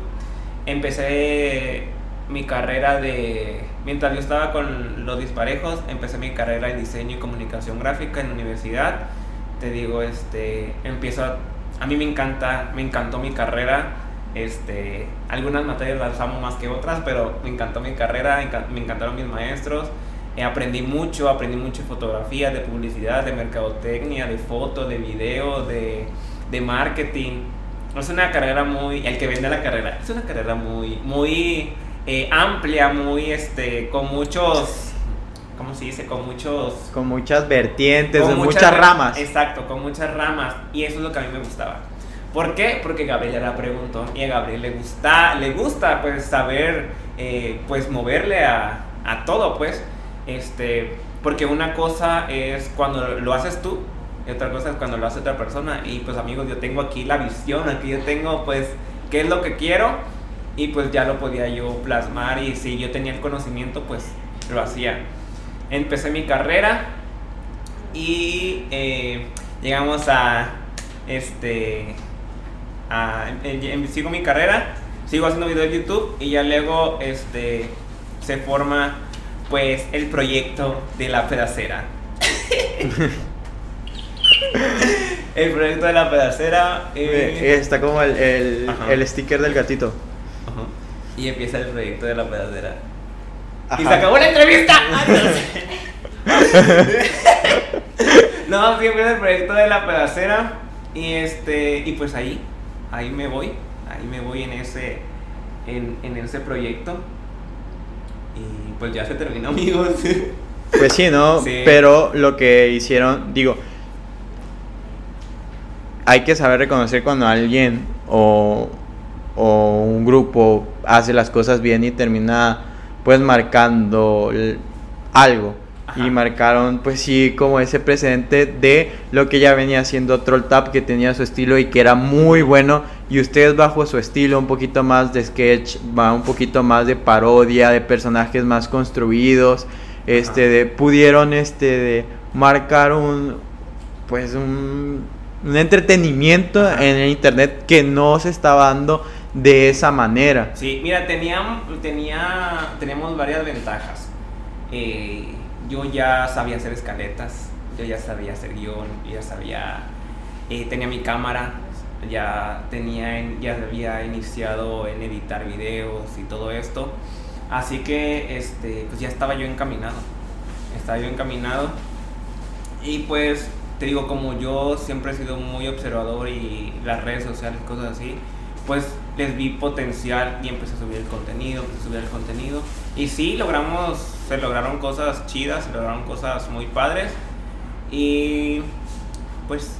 empecé mi carrera de... Mientras yo estaba con los disparejos, empecé mi carrera en diseño y comunicación gráfica en la universidad. Te digo, este, empiezo a... A mí me encanta, me encantó mi carrera. Este, algunas materias las amo más que otras, pero me encantó mi carrera, me encantaron mis maestros. Eh, aprendí mucho, aprendí mucho de fotografía, de publicidad, de mercadotecnia, de foto, de video, de, de marketing es una carrera muy, el que vende la carrera, es una carrera muy, muy eh, amplia, muy, este, con muchos, ¿cómo se dice? Con muchos... Con muchas vertientes, con muchas, ramas. Exacto, con muchas ramas. Y eso es lo que a mí me gustaba. ¿Por qué? Porque Gabriel la preguntó y a Gabriel le gusta, le gusta pues saber, eh, pues moverle a, a todo, pues. Este, porque una cosa es cuando lo haces tú y otra cosa es cuando lo hace otra persona. Y pues amigos, yo tengo aquí la visión, aquí yo tengo pues qué es lo que quiero y pues ya lo podía yo plasmar y si yo tenía el conocimiento pues lo hacía. Empecé mi carrera y eh, llegamos a este a, sigo mi carrera sigo haciendo videos de YouTube y ya luego este se forma pues el proyecto de la pedacera el proyecto de la pedacera eh, está como el, el, sticker del gatito y empieza el proyecto de la pedacera y se acabó la entrevista no, siempre el proyecto de la pedacera. Y este. Y pues ahí. Ahí me voy. Ahí me voy en ese. En, en ese proyecto. Y pues ya se terminó, amigos. Pues sí, ¿no? Pero lo que hicieron, digo, hay que saber reconocer cuando alguien o, o, un grupo hace las cosas bien y termina pues marcando algo. Y marcaron pues sí como ese precedente de lo que ya venía haciendo Troll Tap que tenía su estilo y que era muy bueno. Y ustedes bajo su estilo un poquito más de sketch va un poquito más de parodia de personajes más construidos este de, pudieron este de marcar un pues un, un entretenimiento en el internet que no se estaba dando de esa manera. Sí mira tenía tenía tenemos varias ventajas. Eh, yo ya sabía hacer escaletas, yo ya sabía hacer guion, ya sabía, eh, tenía mi cámara, ya tenía, ya había iniciado en editar videos y todo esto, así que este, pues ya estaba yo encaminado, estaba yo encaminado. Y pues te digo como yo siempre he sido muy observador y las redes sociales cosas así, pues les vi potencial y empecé a subir el contenido, empecé a subir el contenido. Y sí, logramos, se lograron cosas chidas, se lograron cosas muy padres. Y pues...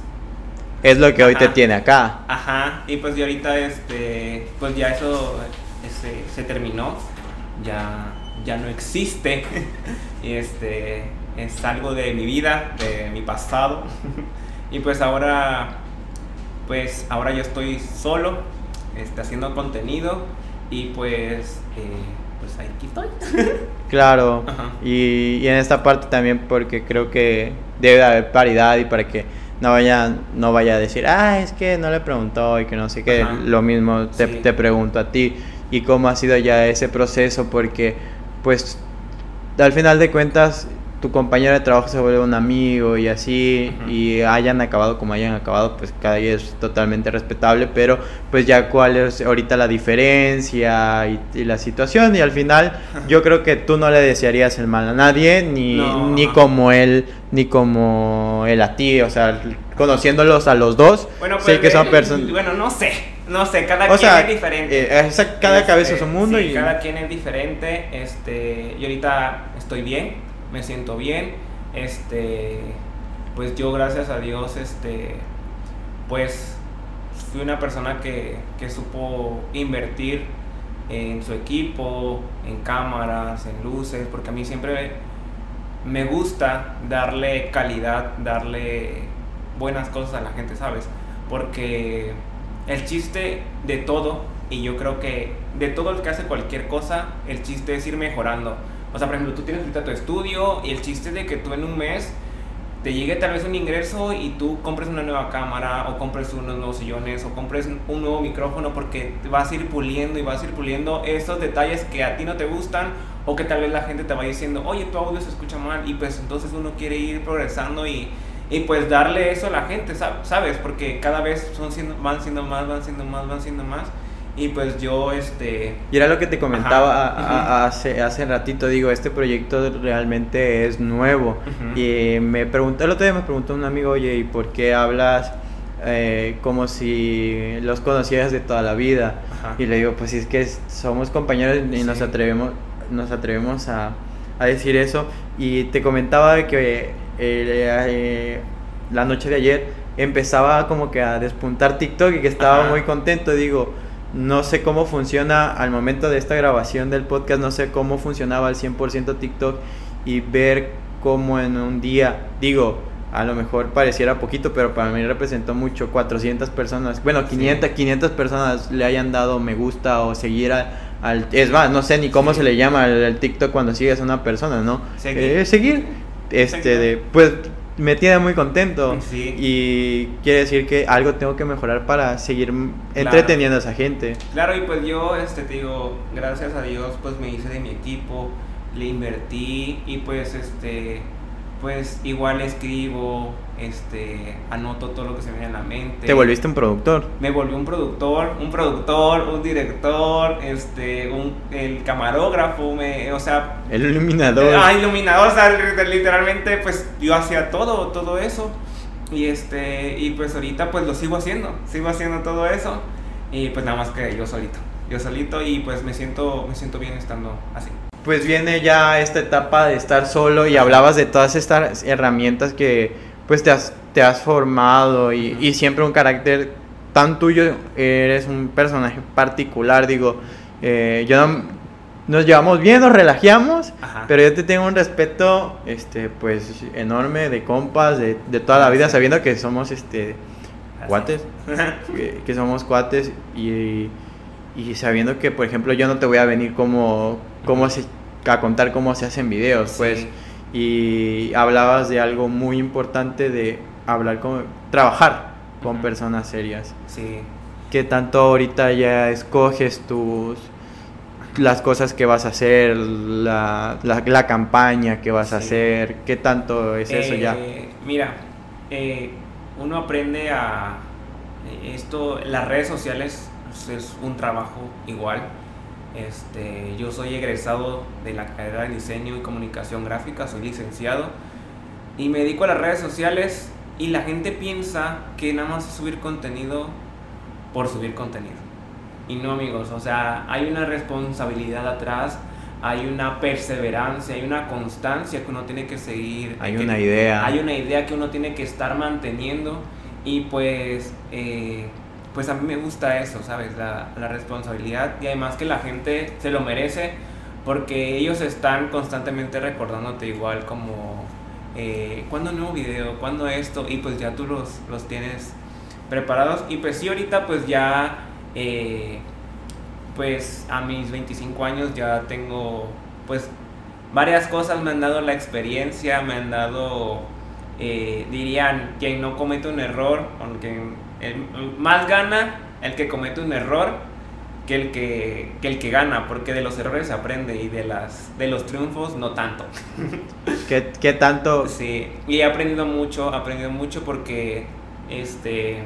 Es lo que hoy te tiene acá. Ajá, y pues y ahorita este, pues ya eso este, se terminó, ya, ya no existe. y este, es algo de mi vida, de mi pasado. y pues ahora, pues ahora yo estoy solo está haciendo contenido y pues, eh, pues aquí estoy. claro, y, y, en esta parte también porque creo que debe haber paridad y para que no vaya, no vaya a decir, ah, es que no le preguntó y que no sé qué, lo mismo te, te pregunto a ti. Y cómo ha sido ya ese proceso porque pues al final de cuentas tu compañero de trabajo se vuelve un amigo y así, y hayan acabado como hayan acabado, pues cada día es totalmente respetable, pero pues ya cuál es ahorita la diferencia y, la situación, y al final yo creo que tú no le desearías el mal a nadie, ni, ni como él, ni como él a ti, o sea, conociéndolos a los dos, bueno, sé que son personas... Bueno, no sé. No sé, cada quien es diferente. Eh, cada cabeza es un mundo y cada quien es diferente. Este, y ahorita estoy bien, me siento bien. Este, pues yo gracias a Dios, este, pues fui una persona que, que supo invertir en su equipo, en cámaras, en luces, porque a mí siempre me gusta darle calidad, darle buenas cosas a la gente, ¿sabes? Porque el chiste de todo, y yo creo que de todo el que hace cualquier cosa, el chiste es ir mejorando. O sea, por ejemplo, tú tienes ahorita tu estudio y el chiste de que tú en un mes te llegue tal vez un ingreso y tú compres una nueva cámara o compres unos nuevos sillones o compres un nuevo micrófono porque vas a ir puliendo y vas a ir puliendo esos detalles que a ti no te gustan o que tal vez la gente te va diciendo, oye, tu audio se escucha mal y pues entonces uno quiere ir progresando y, y pues darle eso a la gente, ¿sabes? Porque cada vez son van siendo más, van siendo más, van siendo más. Y pues yo, este... Y era lo que te comentaba hace, hace ratito, digo, este proyecto realmente es nuevo. Y me preguntó, el otro día me preguntó un amigo, oye, ¿y por qué hablas eh, como si los conocieras de toda la vida? Y le digo, pues es que somos compañeros y nos atrevemos, nos atrevemos a, a, decir eso. Y te comentaba que eh, eh, la noche de ayer empezaba como que a despuntar TikTok y que estaba muy contento. Digo, no sé cómo funciona al momento de esta grabación del podcast, no sé cómo funcionaba al 100% TikTok y ver cómo en un día, digo, a lo mejor pareciera poquito, pero para mí representó mucho, 400 personas, bueno, 500, 500 personas le hayan dado me gusta o seguir al... Es más, no sé ni cómo se le llama al, TikTok cuando sigues a una persona, ¿no? Seguir. Eh, seguir. Este, de, pues me tiene muy contento. Y quiere decir que algo tengo que mejorar para seguir entreteniendo a esa gente. Claro, y pues yo, este, te digo, gracias a Dios, pues me hice de mi equipo, le invertí y pues, este, pues igual escribo, este, anoto todo lo que se me viene a la mente. ¿Te volviste un productor? Me volví un productor, un productor, un director, este, un, el camarógrafo, me, o sea... El iluminador. Ah, iluminador, o sea, literalmente, pues yo hacía todo, todo eso. Y este, y pues ahorita pues lo sigo haciendo, sigo haciendo todo eso. Y pues nada más que yo solito, yo solito y pues me siento, me siento bien estando así pues viene ya esta etapa de estar solo y hablabas de todas estas herramientas que pues te has, te has formado y, siempre un carácter tan tuyo, eres un personaje particular, digo, eh, yo nos llevamos bien, nos relajamos, pero yo te tengo un respeto, este, pues, enorme de compas, de, toda la vida, sabiendo que somos, este, cuates, que, somos cuates y, y, sabiendo que, por ejemplo, yo no te voy a venir como, como a contar cómo se hacen videos, pues y hablabas de algo muy importante de hablar con, trabajar con personas serias. Sí. Que tanto ahorita ya escoges tus las cosas que vas a hacer, la, la, campaña que vas a hacer, ¿qué tanto es eso ya? Eh, mira, eh, uno aprende a esto, las redes sociales es un trabajo igual este, yo soy egresado de la carrera de diseño y comunicación gráfica, soy licenciado y me dedico a las redes sociales y la gente piensa que nada más es subir contenido por subir contenido. Y no amigos, o sea, hay una responsabilidad atrás, hay una perseverancia, hay una constancia que uno tiene que seguir. Hay una idea. Hay una idea que uno tiene que estar manteniendo y pues... Eh, pues a mí me gusta eso, ¿sabes? La, la, responsabilidad y además que la gente se lo merece porque ellos están constantemente recordándote igual como, eh, ¿cuándo nuevo video? ¿Cuándo esto? Y pues ya tú los, los tienes preparados y pues sí, ahorita pues ya, eh, pues a mis 25 años ya tengo pues varias cosas, me han dado la experiencia, me han dado, eh, dirían, quien no comete un error, aunque más gana el que comete un error que el que, el que gana, porque de los errores se aprende y de, las, de los triunfos no tanto. ¿Qué, tanto? Sí, y he aprendido mucho, aprendido mucho porque este,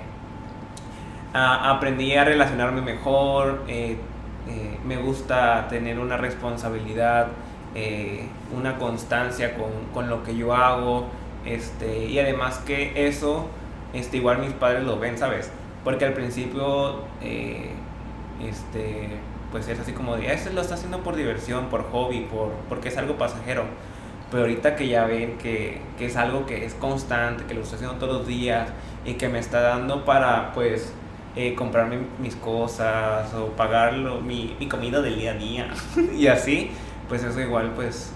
aprendí a relacionarme mejor, eh, eh, me gusta tener una responsabilidad, eh, una constancia con, con, lo que yo hago, este, y además que eso este, igual mis padres lo ven, ¿sabes? Porque al principio, eh, este, pues es así como de, este lo está haciendo por diversión, por hobby, por, porque es algo pasajero. Pero ahorita que ya ven que, que es algo que es constante, que lo estoy haciendo todos los días y que me está dando para, pues, eh, comprarme mis cosas o pagar mi, mi, comida del día a día y así, pues eso igual, pues,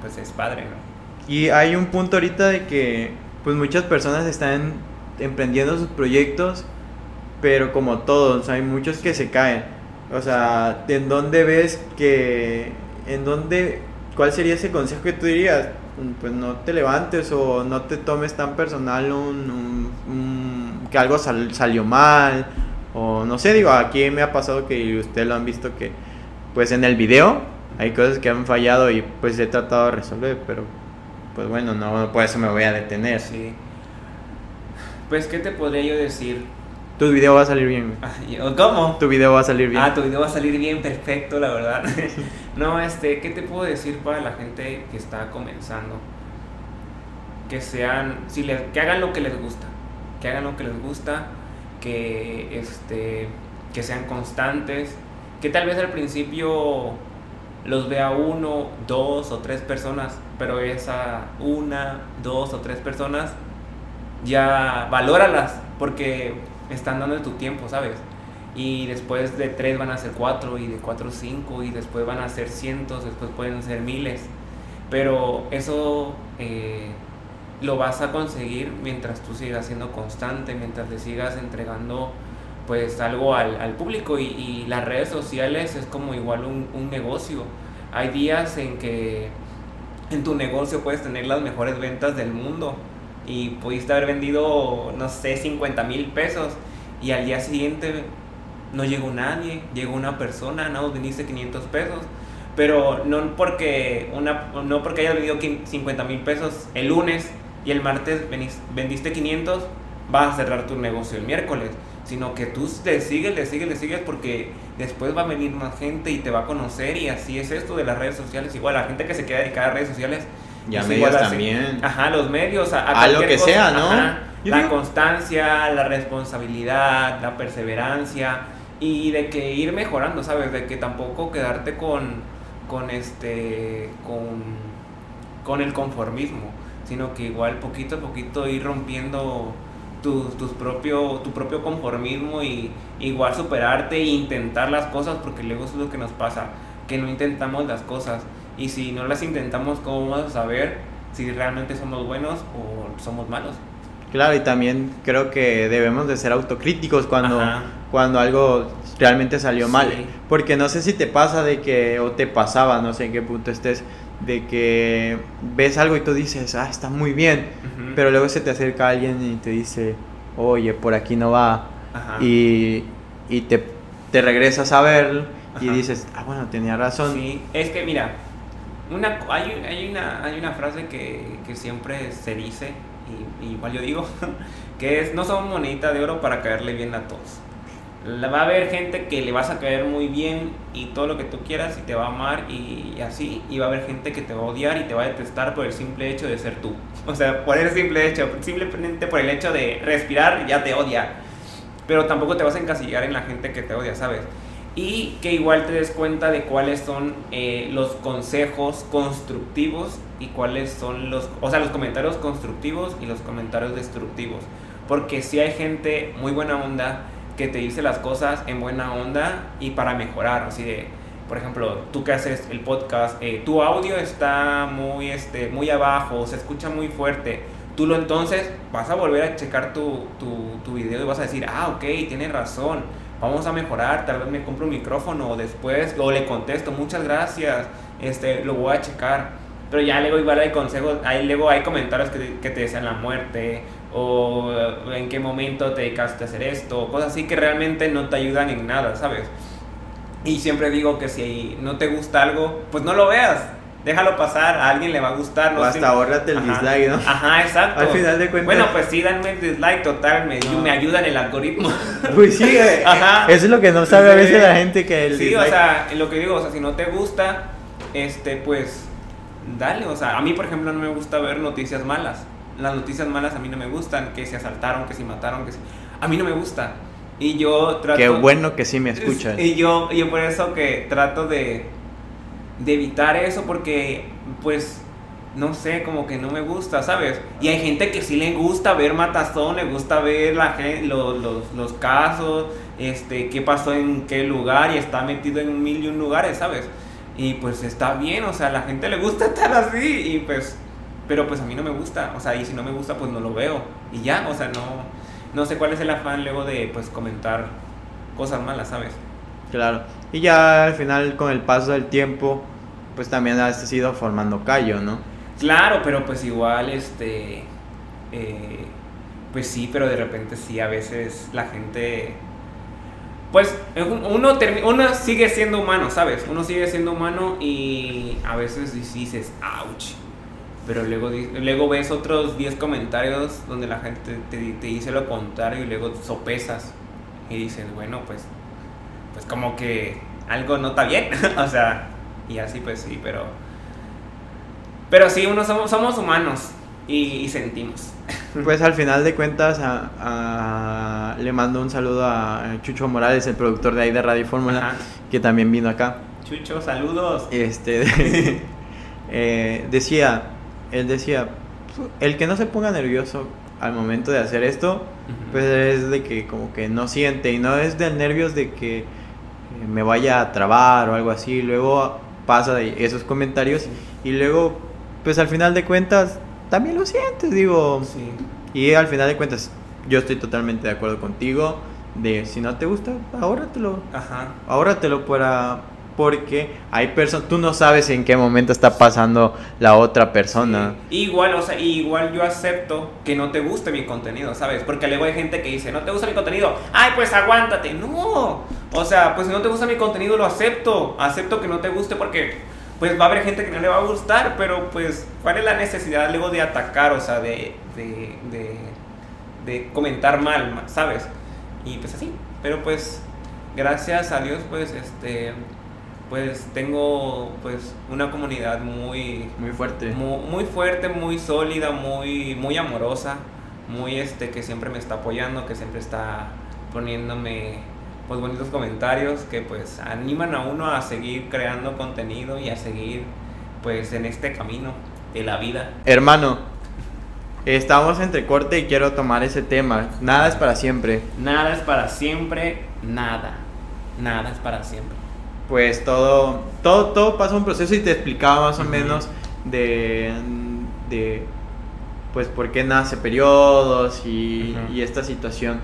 pues es padre, ¿no? Y hay un punto ahorita de que, pues muchas personas están emprendiendo sus proyectos, pero como todos, hay muchos que se caen. O sea, ¿en dónde ves que, en dónde, cuál sería ese consejo que tú dirías? Pues no te levantes o no te tomes tan personal un, que algo salió mal o no sé, digo, aquí me ha pasado que ustedes lo han visto que pues en el video hay cosas que han fallado y pues he tratado de resolver, pero pues bueno, no por eso me voy a detener. Sí. Pues, ¿qué te podría yo decir? Tu video va a salir bien. Ah, ¿Cómo? Tu video va a salir bien. Ah, tu video va a salir bien, perfecto, la verdad. no, este, ¿qué te puedo decir para la gente que está comenzando? Que sean, si les, que hagan lo que les gusta, que hagan lo que les gusta, que, este, que sean constantes, que tal vez al principio los vea uno, dos o tres personas, pero esa una, dos o tres personas ya valóralas porque están dando tu tiempo, ¿sabes? Y después de tres van a ser cuatro y de cuatro cinco y después van a ser cientos, después pueden ser miles. Pero eso eh, lo vas a conseguir mientras tú sigas siendo constante, mientras le sigas entregando pues algo al, al público y, y, las redes sociales es como igual un, un, negocio. Hay días en que en tu negocio puedes tener las mejores ventas del mundo y pudiste haber vendido, no sé, 50 mil pesos y al día siguiente no llegó nadie, llegó una persona, no, vendiste 500 pesos. Pero no porque, una, no porque hayas vendido 50 mil pesos el lunes y el martes vendiste 500, vas a cerrar tu negocio el miércoles sino que tú le sigues, le sigues, le sigues porque después va a venir más gente y te va a conocer y así es esto de las redes sociales. Igual la gente que se queda dedicada a redes sociales. Ya medios también. Ajá, los medios. A, a, lo que sea, ¿no? la constancia, la responsabilidad, la perseverancia y de que ir mejorando, ¿sabes? De que tampoco quedarte con, con este, con, con el conformismo, sino que igual poquito a poquito ir rompiendo tus, tus propio, tu propio conformismo y igual superarte e intentar las cosas, porque luego eso es lo que nos pasa, que no intentamos las cosas. Y si no las intentamos, ¿cómo vamos a saber si realmente somos buenos o somos malos? Claro, y también creo que debemos de ser autocríticos cuando, cuando algo realmente salió mal. Porque no sé si te pasa de que, o te pasaba, no sé en qué punto estés, de que ves algo y tú dices, ah, está muy bien, pero luego se te acerca alguien y te dice, oye, por aquí no va, y, y te, te, regresas a verlo y dices, ah, bueno, tenía razón. Sí, es que mira, una, hay, hay, una, hay una frase que, que siempre se dice, y, y igual yo digo, que es, no somos monedita de oro para caerle bien a todos va a haber gente que le vas a caer muy bien y todo lo que tú quieras y te va a amar y, así, y va a haber gente que te va a odiar y te va a detestar por el simple hecho de ser tú. O sea, por el simple hecho, simplemente por el hecho de respirar ya te odia. Pero tampoco te vas a encasillar en la gente que te odia, ¿sabes? Y que igual te des cuenta de cuáles son eh, los consejos constructivos y cuáles son los, o sea, los comentarios constructivos y los comentarios destructivos. Porque si hay gente muy buena onda, que te dice las cosas en buena onda y para mejorar, así de, por ejemplo, tú que haces el podcast, eh, tu audio está muy, este, muy abajo, se escucha muy fuerte, tú lo entonces vas a volver a checar tu, tu, tu video y vas a decir, ah, ok, tienes razón, vamos a mejorar, tal vez me compro un micrófono o después, o le contesto, muchas gracias, este, lo voy a checar. Pero ya luego igual hay consejos, hay, luego hay comentarios que, que te desean la muerte, o en qué momento te dedicaste a hacer esto, cosas así que realmente no te ayudan en nada, ¿sabes? Y siempre digo que si no te gusta algo, pues no lo veas. Déjalo pasar, a alguien le va a gustar. No o hasta ahorrate el dislike, ¿no? Ajá, exacto. Al final de cuentas. Bueno, pues sí, danme el dislike total, me, me ayuda en el algoritmo. Pues sí, Ajá. Eso es lo que no sabe a veces la gente que el Sí, o sea, lo que digo, o sea, si no te gusta, este, pues, dale. O sea, a mí, por ejemplo, no me gusta ver noticias malas las noticias malas a mí no me gustan, que se asaltaron, que se mataron, que a mí no me gusta. Y yo trato... Qué bueno que sí me escuchas. Y yo, yo por eso que trato de, de evitar eso porque, pues, no sé, como que no me gusta, ¿sabes? Y hay gente que sí le gusta ver matazón, le gusta ver la los, los, los, casos, este, qué pasó en qué lugar y está metido en mil y un lugares, ¿sabes? Y pues está bien, o sea, a la gente le gusta estar así y pues pero pues a mí no me gusta, o sea, y si no me gusta, pues no lo veo. Y ya, o sea, no, no sé cuál es el afán luego de pues comentar cosas malas, ¿sabes? Claro. Y ya al final, con el paso del tiempo, pues también has ido formando callo, ¿no? Claro, pero pues igual, este, eh, pues sí, pero de repente sí, a veces la gente, pues uno, uno sigue siendo humano, ¿sabes? Uno sigue siendo humano y a veces dices, ouch pero luego, luego ves otros 10 comentarios donde la gente te, te, dice lo contrario y luego sopesas y dices, bueno, pues, pues como que algo no está bien, o sea, y así pues sí, pero... Pero sí, uno somos, somos humanos y, sentimos. Pues al final de cuentas a, le mando un saludo a Chucho Morales, el productor de ahí de Radio Fórmula, que también vino acá. Chucho, saludos. Este, eh, decía, él decía, el que no se ponga nervioso al momento de hacer esto, pues es de que como que no siente y no es de nervios de que me vaya a trabar o algo así, luego pasa de esos comentarios y luego pues al final de cuentas también lo sientes, digo. Sí. Y al final de cuentas yo estoy totalmente de acuerdo contigo de si no te gusta, ahórratelo. Ajá. Para porque hay personas, tú no sabes en qué momento está pasando la otra persona. Igual, o sea, igual yo acepto que no te guste mi contenido, ¿sabes? Porque luego hay gente que dice, no te gusta mi contenido, ay, pues aguántate. No, o sea, pues si no te gusta mi contenido, lo acepto. Acepto que no te guste porque, pues va a haber gente que no le va a gustar, pero pues, ¿cuál es la necesidad luego de atacar, o sea, de, de, de, de comentar mal, ¿sabes? Y pues así, pero pues, gracias a Dios, pues, este pues tengo pues una comunidad muy muy fuerte. muy, muy, fuerte muy sólida muy muy amorosa muy este que siempre me está apoyando que siempre está poniéndome pues bonitos comentarios que pues animan a uno a seguir creando contenido y a seguir pues en este camino de la vida. Hermano estamos entre corte y quiero tomar ese tema. Nada es para siempre. Nada es para siempre nada. Nada es para siempre pues todo, todo, todo pasa un proceso y te explicaba más o menos de, de, pues, por qué nace periodos y, y, esta situación.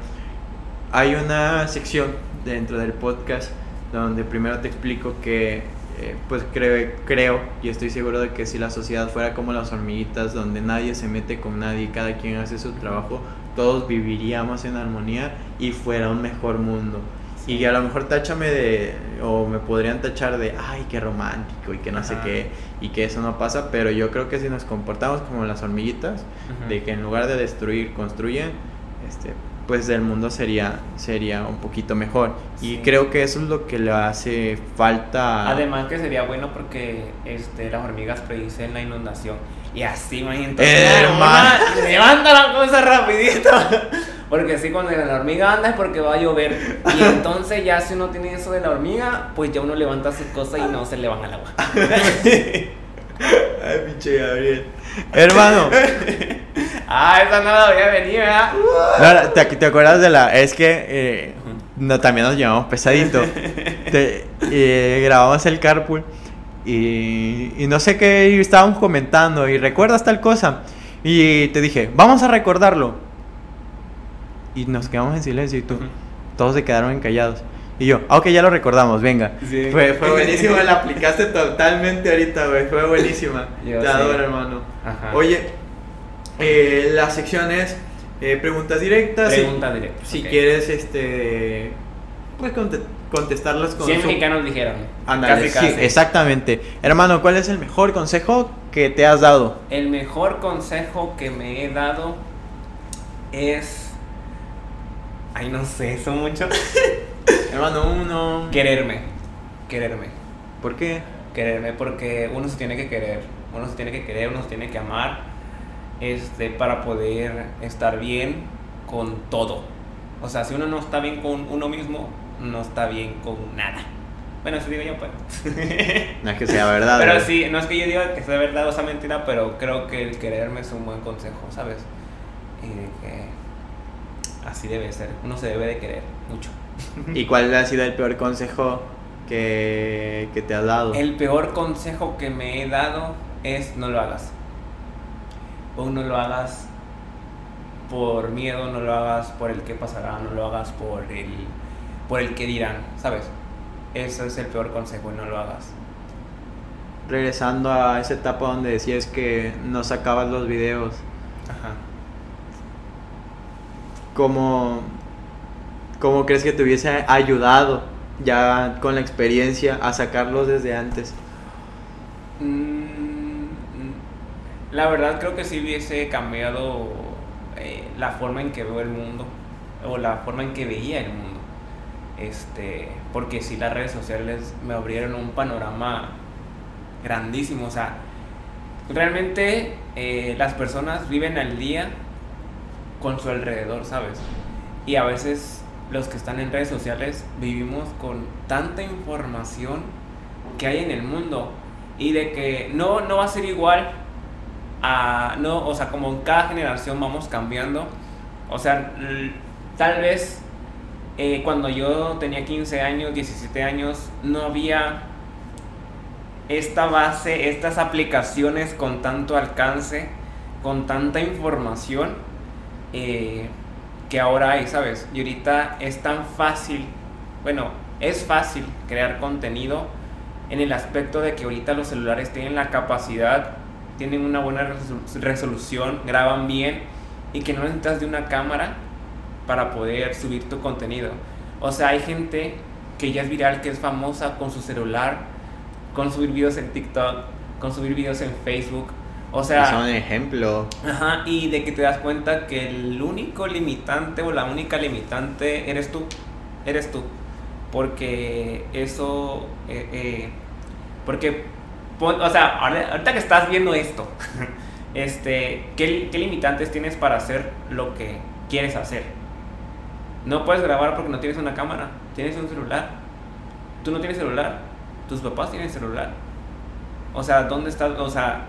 Hay una sección dentro del podcast donde primero te explico que, eh, pues, creo, creo y estoy seguro de que si la sociedad fuera como las hormiguitas, donde nadie se mete con nadie, cada quien hace su trabajo, todos viviríamos en armonía y fuera un mejor mundo. Y a lo mejor táchame de, o me podrían tachar de, ay, qué romántico y que no Ajá. sé qué, y que eso no pasa, pero yo creo que si nos comportamos como las hormiguitas, Ajá. de que en lugar de destruir, construyen, este, pues el mundo sería, sería un poquito mejor. Sí. Y creo que eso es lo que le hace falta. Además que sería bueno porque este, las hormigas predicen la inundación. Y así, imagínate. Eh, levanta la cosa rapidito. Porque así cuando la hormiga anda es porque va a llover. Y entonces ya si uno tiene eso de la hormiga, pues ya uno levanta sus cosas y no se le van al agua. Ay, pinche Gabriel. Hermano. ah, esa no la había venido, ¿verdad? No, ¿te, ¿te, acuerdas de la.? Es que eh, no, también nos llevamos pesadito. Te, eh, grabamos el carpool y, y no sé qué estábamos comentando y recuerdas tal cosa. Y te dije, vamos a recordarlo y nos quedamos en silencio y tú, uh -huh. todos se quedaron callados. Y yo, ah, ok, ya lo recordamos, venga. Sí. Fue, fue buenísima, la aplicaste totalmente ahorita, güey. Fue buenísima. Yo, Te sí. adoro, hermano. Ajá. Oye, eh, la sección es eh, preguntas directas. Pregunta si, directa. Si okay. quieres, este. Pues contestarlas con. 100 su... mexicanos dijeron. Ándale, casi, casi. Sí, exactamente. Hermano, ¿cuál es el mejor consejo que te has dado? El mejor consejo que me he dado es Ay, no sé, son muchos. Hermano, uno. Quererme. Quererme. ¿Por qué? Quererme, porque uno se tiene que querer. Uno se tiene que querer, uno se tiene que amar. Este, para poder estar bien con todo. O sea, si uno no está bien con uno mismo, no está bien con nada. Bueno, eso digo yo, pues. no es que sea verdad. Pero sí, no es que yo diga que sea verdad o sea mentira, pero creo que el quererme es un buen consejo, ¿sabes? Y de que así debe ser. Uno se debe de querer mucho. ¿Y cuál ha sido el peor consejo que, que, te has dado? El peor consejo que me he dado es no lo hagas. O no lo hagas por miedo, no lo hagas por el que pasará, no lo hagas por el, por el que dirán, ¿sabes? Ese es el peor consejo y no lo hagas. Regresando a esa etapa donde decías que no sacabas los videos. Ajá. ¿Cómo, ¿Cómo crees que te hubiese ayudado ya con la experiencia a sacarlos desde antes? Mm, la verdad creo que sí hubiese cambiado eh, la forma en que veo el mundo o la forma en que veía el mundo. Este, porque sí las redes sociales me abrieron un panorama grandísimo. O sea, realmente eh, las personas viven al día con su alrededor, ¿sabes? Y a veces los que están en redes sociales vivimos con tanta información que hay en el mundo y de que no, no va a ser igual a, no, o sea, como en cada generación vamos cambiando, o sea, tal vez eh, cuando yo tenía 15 años, 17 años, no había esta base, estas aplicaciones con tanto alcance, con tanta información eh, que ahora hay, ¿sabes? Y ahorita es tan fácil, bueno, es fácil crear contenido en el aspecto de que ahorita los celulares tienen la capacidad, tienen una buena resolución, graban bien y que no necesitas de una cámara para poder subir tu contenido. O sea, hay gente que ya es viral, que es famosa con su celular, con subir videos en TikTok, con subir videos en Facebook. O sea, son ejemplo. Ajá, y de que te das cuenta que el único limitante o la única limitante eres tú. Eres tú. Porque eso. Eh, eh, porque. O sea, ahorita que estás viendo esto, este, ¿qué, ¿qué limitantes tienes para hacer lo que quieres hacer? No puedes grabar porque no tienes una cámara, tienes un celular. Tú no tienes celular, tus papás tienen celular. O sea, ¿dónde estás? O sea,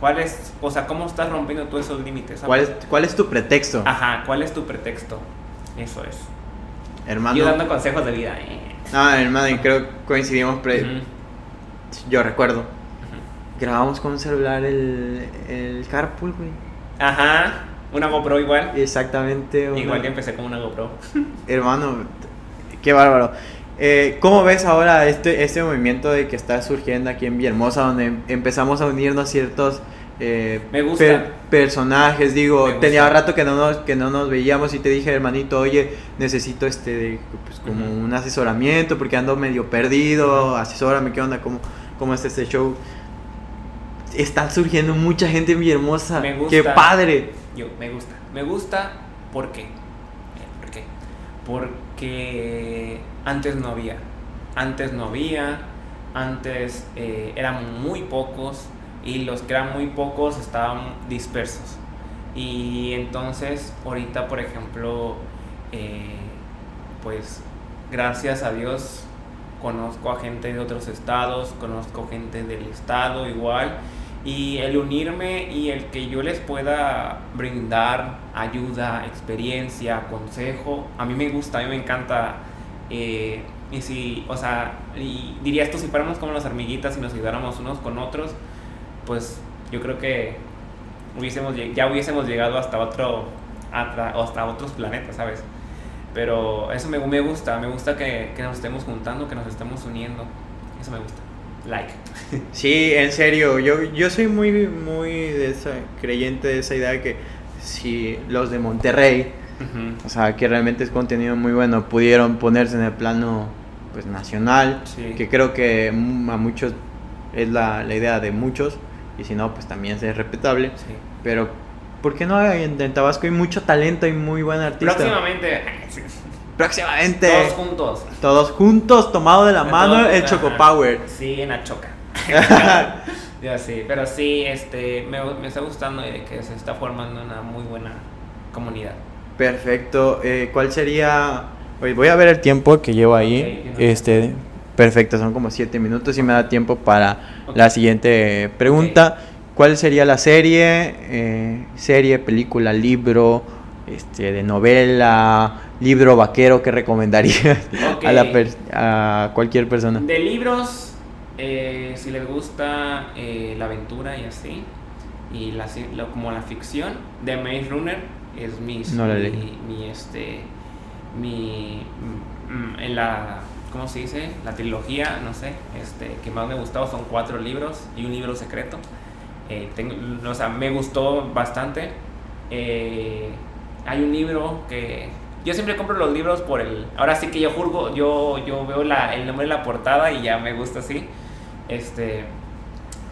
¿cuál es, o sea, cómo estás rompiendo todos esos límites? ¿Cuál es, ¿Cuál es tu pretexto? Ajá, ¿cuál es tu pretexto? Eso es. Hermano. Yo dando consejos de vida. Eh. No, hermano, creo que coincidimos. Yo recuerdo. Grabamos con un celular el, el carpool, güey. Ajá. Una GoPro igual. Exactamente. Igual que empecé con una GoPro. Hermano, qué bárbaro. Eh, ¿Cómo ves ahora este, este movimiento de que está surgiendo aquí en Villahermosa, donde empezamos a unirnos ciertos eh, personajes? Digo, tenía rato que no, nos, que no nos veíamos y te dije, hermanito, oye, necesito este, pues, como un asesoramiento porque ando medio perdido, asesórame, ¿qué onda? ¿Cómo, cómo está este show? Está surgiendo mucha gente en Villahermosa. Me gusta. ¡Qué padre! Yo, me gusta. Me gusta, ¿por qué? ¿Por qué? Porque antes no había. Antes no había. Antes eh, eran muy pocos. Y los que eran muy pocos estaban dispersos. Y entonces, ahorita, por ejemplo, eh, pues gracias a Dios conozco a gente de otros estados, conozco gente del estado igual y el unirme y el que yo les pueda brindar ayuda, experiencia, consejo, a mí me gusta, a mí me encanta. Eh, y si, o sea, y diría esto, si fuéramos como las hormiguitas y nos ayudáramos unos con otros, pues yo creo que hubiésemos, ya hubiésemos llegado hasta otro, hasta otros planetas, ¿sabes? Pero eso me, me gusta, me gusta que, que nos estemos juntando, que nos estemos uniendo, eso me gusta like. Sí, en serio, yo, yo soy muy, muy de esa, creyente de esa idea de que si los de Monterrey, o sea, que realmente es contenido muy bueno, pudieron ponerse en el plano pues nacional, que creo que a muchos es la, la, idea de muchos, y si no, pues también es respetable, pero ¿por qué no en Tabasco hay mucho talento y muy buen artista? Próximamente Próximamente. Todos juntos. Todos juntos, tomado de la mano, el Choco Power. Sí, en la choca. ya sí, pero sí, este, me, me, está gustando de que se está formando una muy buena comunidad. Perfecto. Eh, ¿Cuál sería? voy a ver el tiempo que llevo ahí. este, perfecto, son como siete minutos y me da tiempo para la siguiente pregunta. ¿Cuál sería la serie? Eh, serie, película, libro, este, de novela, libro vaquero que recomendarías a, la a cualquier persona? De libros, eh, si les gusta eh, la aventura y así, y la, como la ficción, de Maze Runner es mi, mi, este, mi, mm, en la, ¿cómo se dice? La trilogía, no sé, este, que más me gustado son cuatro libros y un libro secreto. Eh, tengo, o sea, me gustó bastante. hay un libro que yo siempre compro los libros por el. Ahora sí que yo jurgo, yo, yo veo la, el nombre de la portada y ya me gusta así. Este.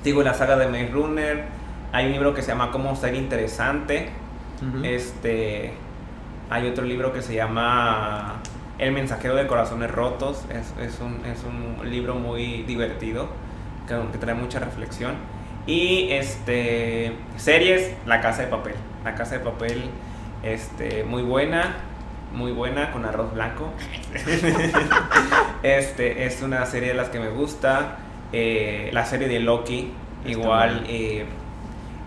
Digo la saga de Maze Runner. Hay un libro que se llama Cómo ser interesante. Este. Hay otro libro que se llama El mensajero de corazones rotos. Es, es, un, es un, libro muy divertido. Que, que trae mucha reflexión. Y este. Series, La Casa de Papel. La Casa de Papel. Este, muy buena muy buena con arroz blanco. este es una serie de las que me gusta. Eh, la serie de Loki, igual. Eh,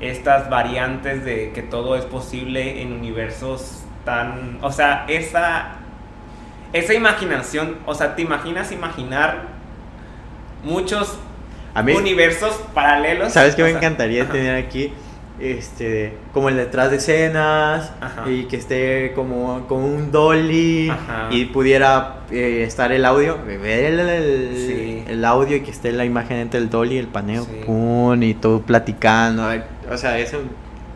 estas variantes de que todo es posible en universos tan. O sea, esa. Esa imaginación. O sea, te imaginas imaginar muchos A mí, universos paralelos. ¿sabes qué me sea, encantaría ajá. tener aquí? Este, como el detrás de escenas Ajá. y que esté como, como un dolly Ajá. y pudiera eh, estar el audio, ver el, el- Sí. el audio y que esté la imagen entre el dolly y el paneo, Sí. pum, y todo platicando, o sea, eso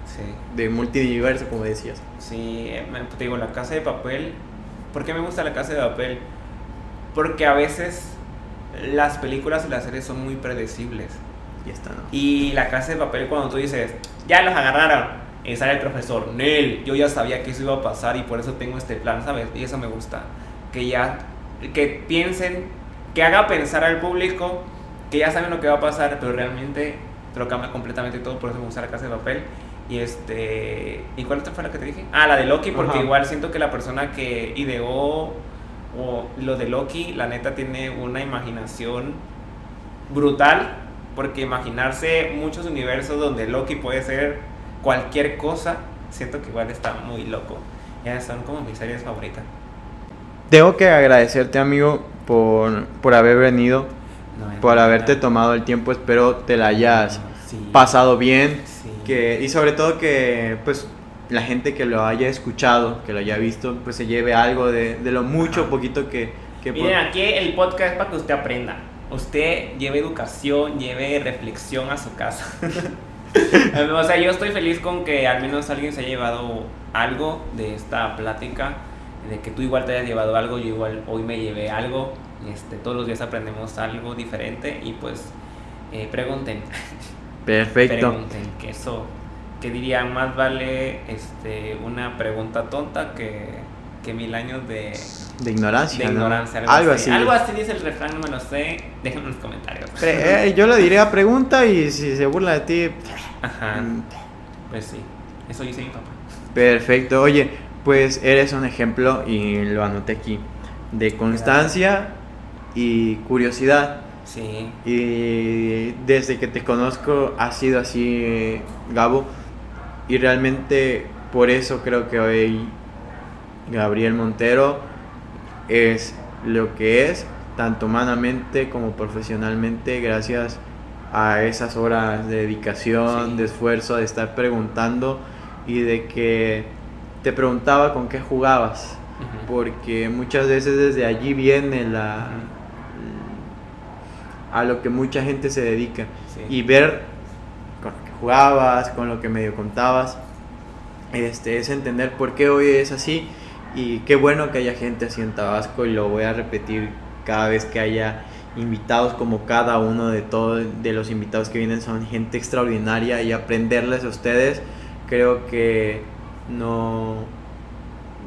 Sí. de multiverso como decías. Sí, eh, te digo, la casa de papel. ¿Por qué me gusta la casa de papel? Porque a veces las películas y las series son muy predecibles. Y está, ¿no? Y la casa de papel, cuando tú dices, ya los agarraron, y sale el profesor, Nel, yo ya sabía que eso iba a pasar y por eso tengo este plan, ¿sabes? Y eso me gusta. Que ya, que piensen, que haga pensar al público que ya saben lo que va a pasar, pero realmente te lo cambia completamente todo, por eso me gusta la casa de papel. Y este. ¿Y cuál otra fue la que te dije? Ah, la de Loki, porque Ajá. igual siento que la persona que ideó o lo de Loki, la neta tiene una imaginación brutal, porque imaginarse muchos universos donde Loki puede ser cualquier cosa, siento que igual está muy loco. Ya son como mis series favoritas. Tengo que agradecerte, amigo, por, por haber venido, No, por verdad. haberte tomado el tiempo. Espero te la hayas Sí. pasado bien. Sí. Que, y sobre todo que pues la gente que lo haya escuchado, que lo haya visto, pues se lleve algo de, de lo mucho Ajá. poquito que... que por- Miren, aquí el podcast es para que usted aprenda. Usted lleve educación, lleve reflexión a su casa. o sea, yo estoy feliz con que al menos alguien se haya llevado algo de esta plática, de que tú igual te hayas llevado algo, yo igual hoy me llevé algo. Este, todos los días aprendemos algo diferente y pues eh, pregunten, Perfecto. pregunten, que eso, que dirían, más vale este, una pregunta tonta que, que mil años de, De ignorancia. de ¿no? ignorancia, algo, Algo así. así. Algo así dice el refrán, no me lo sé. Déjenme en los comentarios. Pre- eh, yo le diría pregunta y si se burla de ti... Ajá, mm, pues sí. Eso dice mi papá. Perfecto. Oye, pues eres un ejemplo, y lo anoté aquí, de constancia y curiosidad. Sí. Y desde que te conozco ha sido así, Gabo. Y realmente por eso creo que hoy Gabriel Montero es lo que es, tanto humanamente como profesionalmente, gracias a esas horas de dedicación, Sí. de esfuerzo, de estar preguntando y de que te preguntaba con qué jugabas. Porque muchas veces desde allí viene la a lo que mucha gente se dedica Sí. y ver con lo que jugabas, con lo que medio contabas, este es entender por qué hoy es así y qué bueno que haya gente así en Tabasco y lo voy a repetir cada vez que haya invitados como cada uno de todos de los invitados que vienen son gente extraordinaria y aprenderles a ustedes creo que no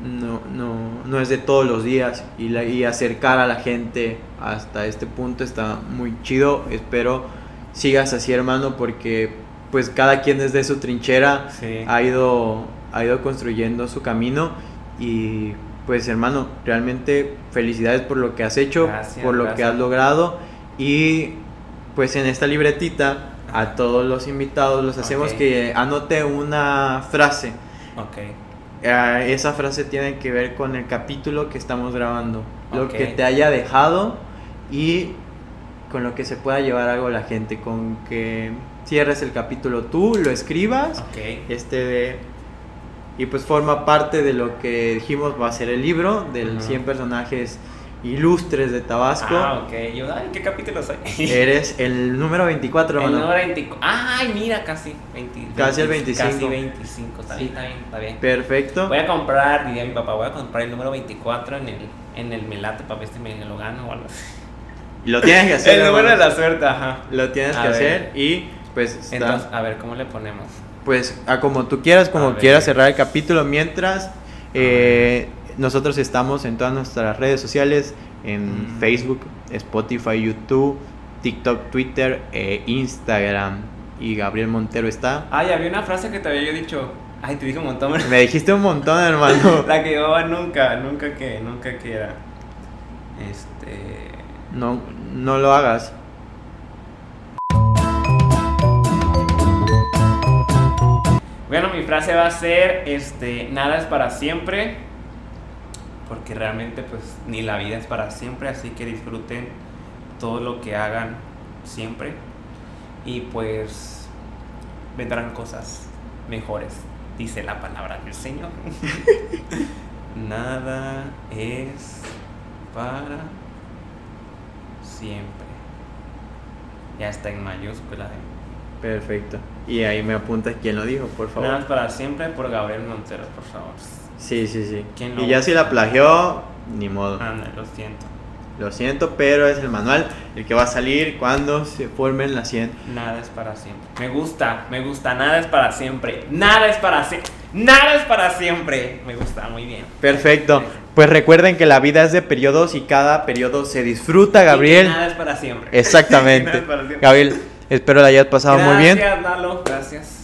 no, no, no es de todos los días y, la- y acercar a la gente hasta este punto está muy chido. Espero sigas así hermano porque pues cada quien desde su trinchera Sí. ha ido, ha ido construyendo su camino y pues hermano, realmente felicidades por lo que has hecho, Gracias, por lo que has logrado y pues en esta libretita a todos los invitados los hacemos que anote una frase. Eh, esa frase tiene que ver con el capítulo que estamos grabando. Lo que te haya dejado y con lo que se pueda llevar algo la gente. Con que cierres el capítulo tú, lo escribas. Este de- y pues forma parte de lo que dijimos va a ser el libro del Ujú. 100 personajes ilustres de Tabasco. Ah, ok. Yo, ay, ¿qué capítulo soy? Eres el número 24, El hermano. número 24. Ay, mira, casi. 20, Casi el 20, 25. Casi 25. Está Sí. bien, está bien, está bien. Perfecto. Voy a comprar, diría mi papá, voy a comprar el número 24 en el, en el Melate para ver si me lo gano o algo así. Y lo tienes que hacer. El número de la suerte, ajá. Lo tienes A que ver. hacer y pues está- Entonces, a ver, ¿cómo le ponemos? pues a como tú quieras, A como ver. quieras cerrar el capítulo. Mientras eh, nosotros estamos en todas nuestras redes sociales, en Mm. Facebook, Spotify, YouTube, TikTok, Twitter, e Instagram. Y Gabriel Montero está. Ay, había una frase que te había yo dicho. Ay, te dije un montón. ¿verdad? Me dijiste un montón, hermano. La que llevaba nunca, nunca que, nunca que era. Este. No, no lo hagas. Bueno, mi frase va a ser, este, nada es para siempre, porque realmente pues ni la vida es para siempre, así que disfruten todo lo que hagan siempre y pues vendrán cosas mejores, dice la palabra del Señor. Nada es para siempre. Ya está en mayúscula. ¿eh? Perfecto. Y ahí me apuntas quién lo dijo, por favor. Nada es para siempre por Gabriel Montero, por favor. Sí, sí, sí. ¿Quién lo- Y ya si la plagió, ni modo. Anda, lo siento. Lo siento, pero es el manual el que va a salir cuando se formen las 100. Nada es para siempre. Me gusta, me gusta. Nada es para siempre. Nada es para siempre. Nada es para siempre. Me gusta, muy bien. Perfecto. Pues recuerden que la vida es de periodos y cada periodo se disfruta, Y que Gabriel. Nada es para siempre. Exactamente. Nada es para siempre. Gabriel, espero la hayas pasado muy bien. Gracias, Lalo. Gracias.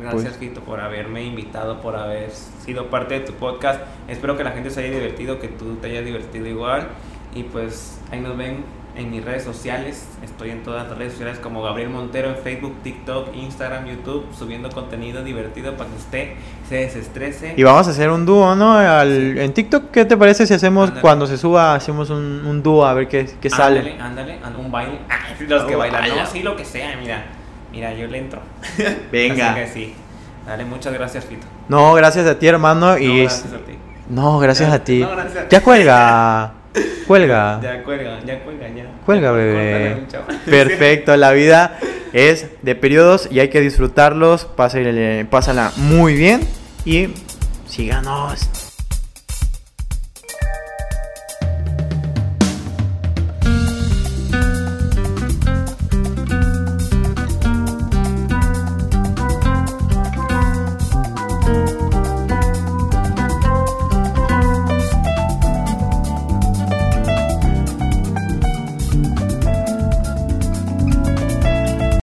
Gracias, Pues- Fito, por haberme invitado, por haber sido parte de tu podcast. Espero que la gente se haya divertido, que tú te hayas divertido igual. Y pues ahí nos ven en mis redes sociales. Estoy en todas las redes sociales como Gabriel Montero en Facebook, TikTok, Instagram, YouTube, subiendo contenido divertido para que usted se desestrese. Y vamos a hacer un dúo, ¿no? Al- en TikTok, ¿qué te parece si hacemos, Ándale. cuando se suba, hacemos un, un dúo a ver qué, qué sale? Ándale, ándale, un baile. Ah, sí, los que bailan, no, sí, lo que sea, mira. Mira, yo le entro. Venga. Así que sí. Dale, muchas gracias, Fito. No, gracias a ti, hermano. No, Y gracias a ti. No, gracias a ti. No, gracias a ti. Ya cuelga. Cuelga. Ya cuelga, ya cuelga, ya. Cuelga, bebé. Perfecto, la vida es de periodos y hay que disfrutarlos. Pásale- Pásala muy bien y síganos.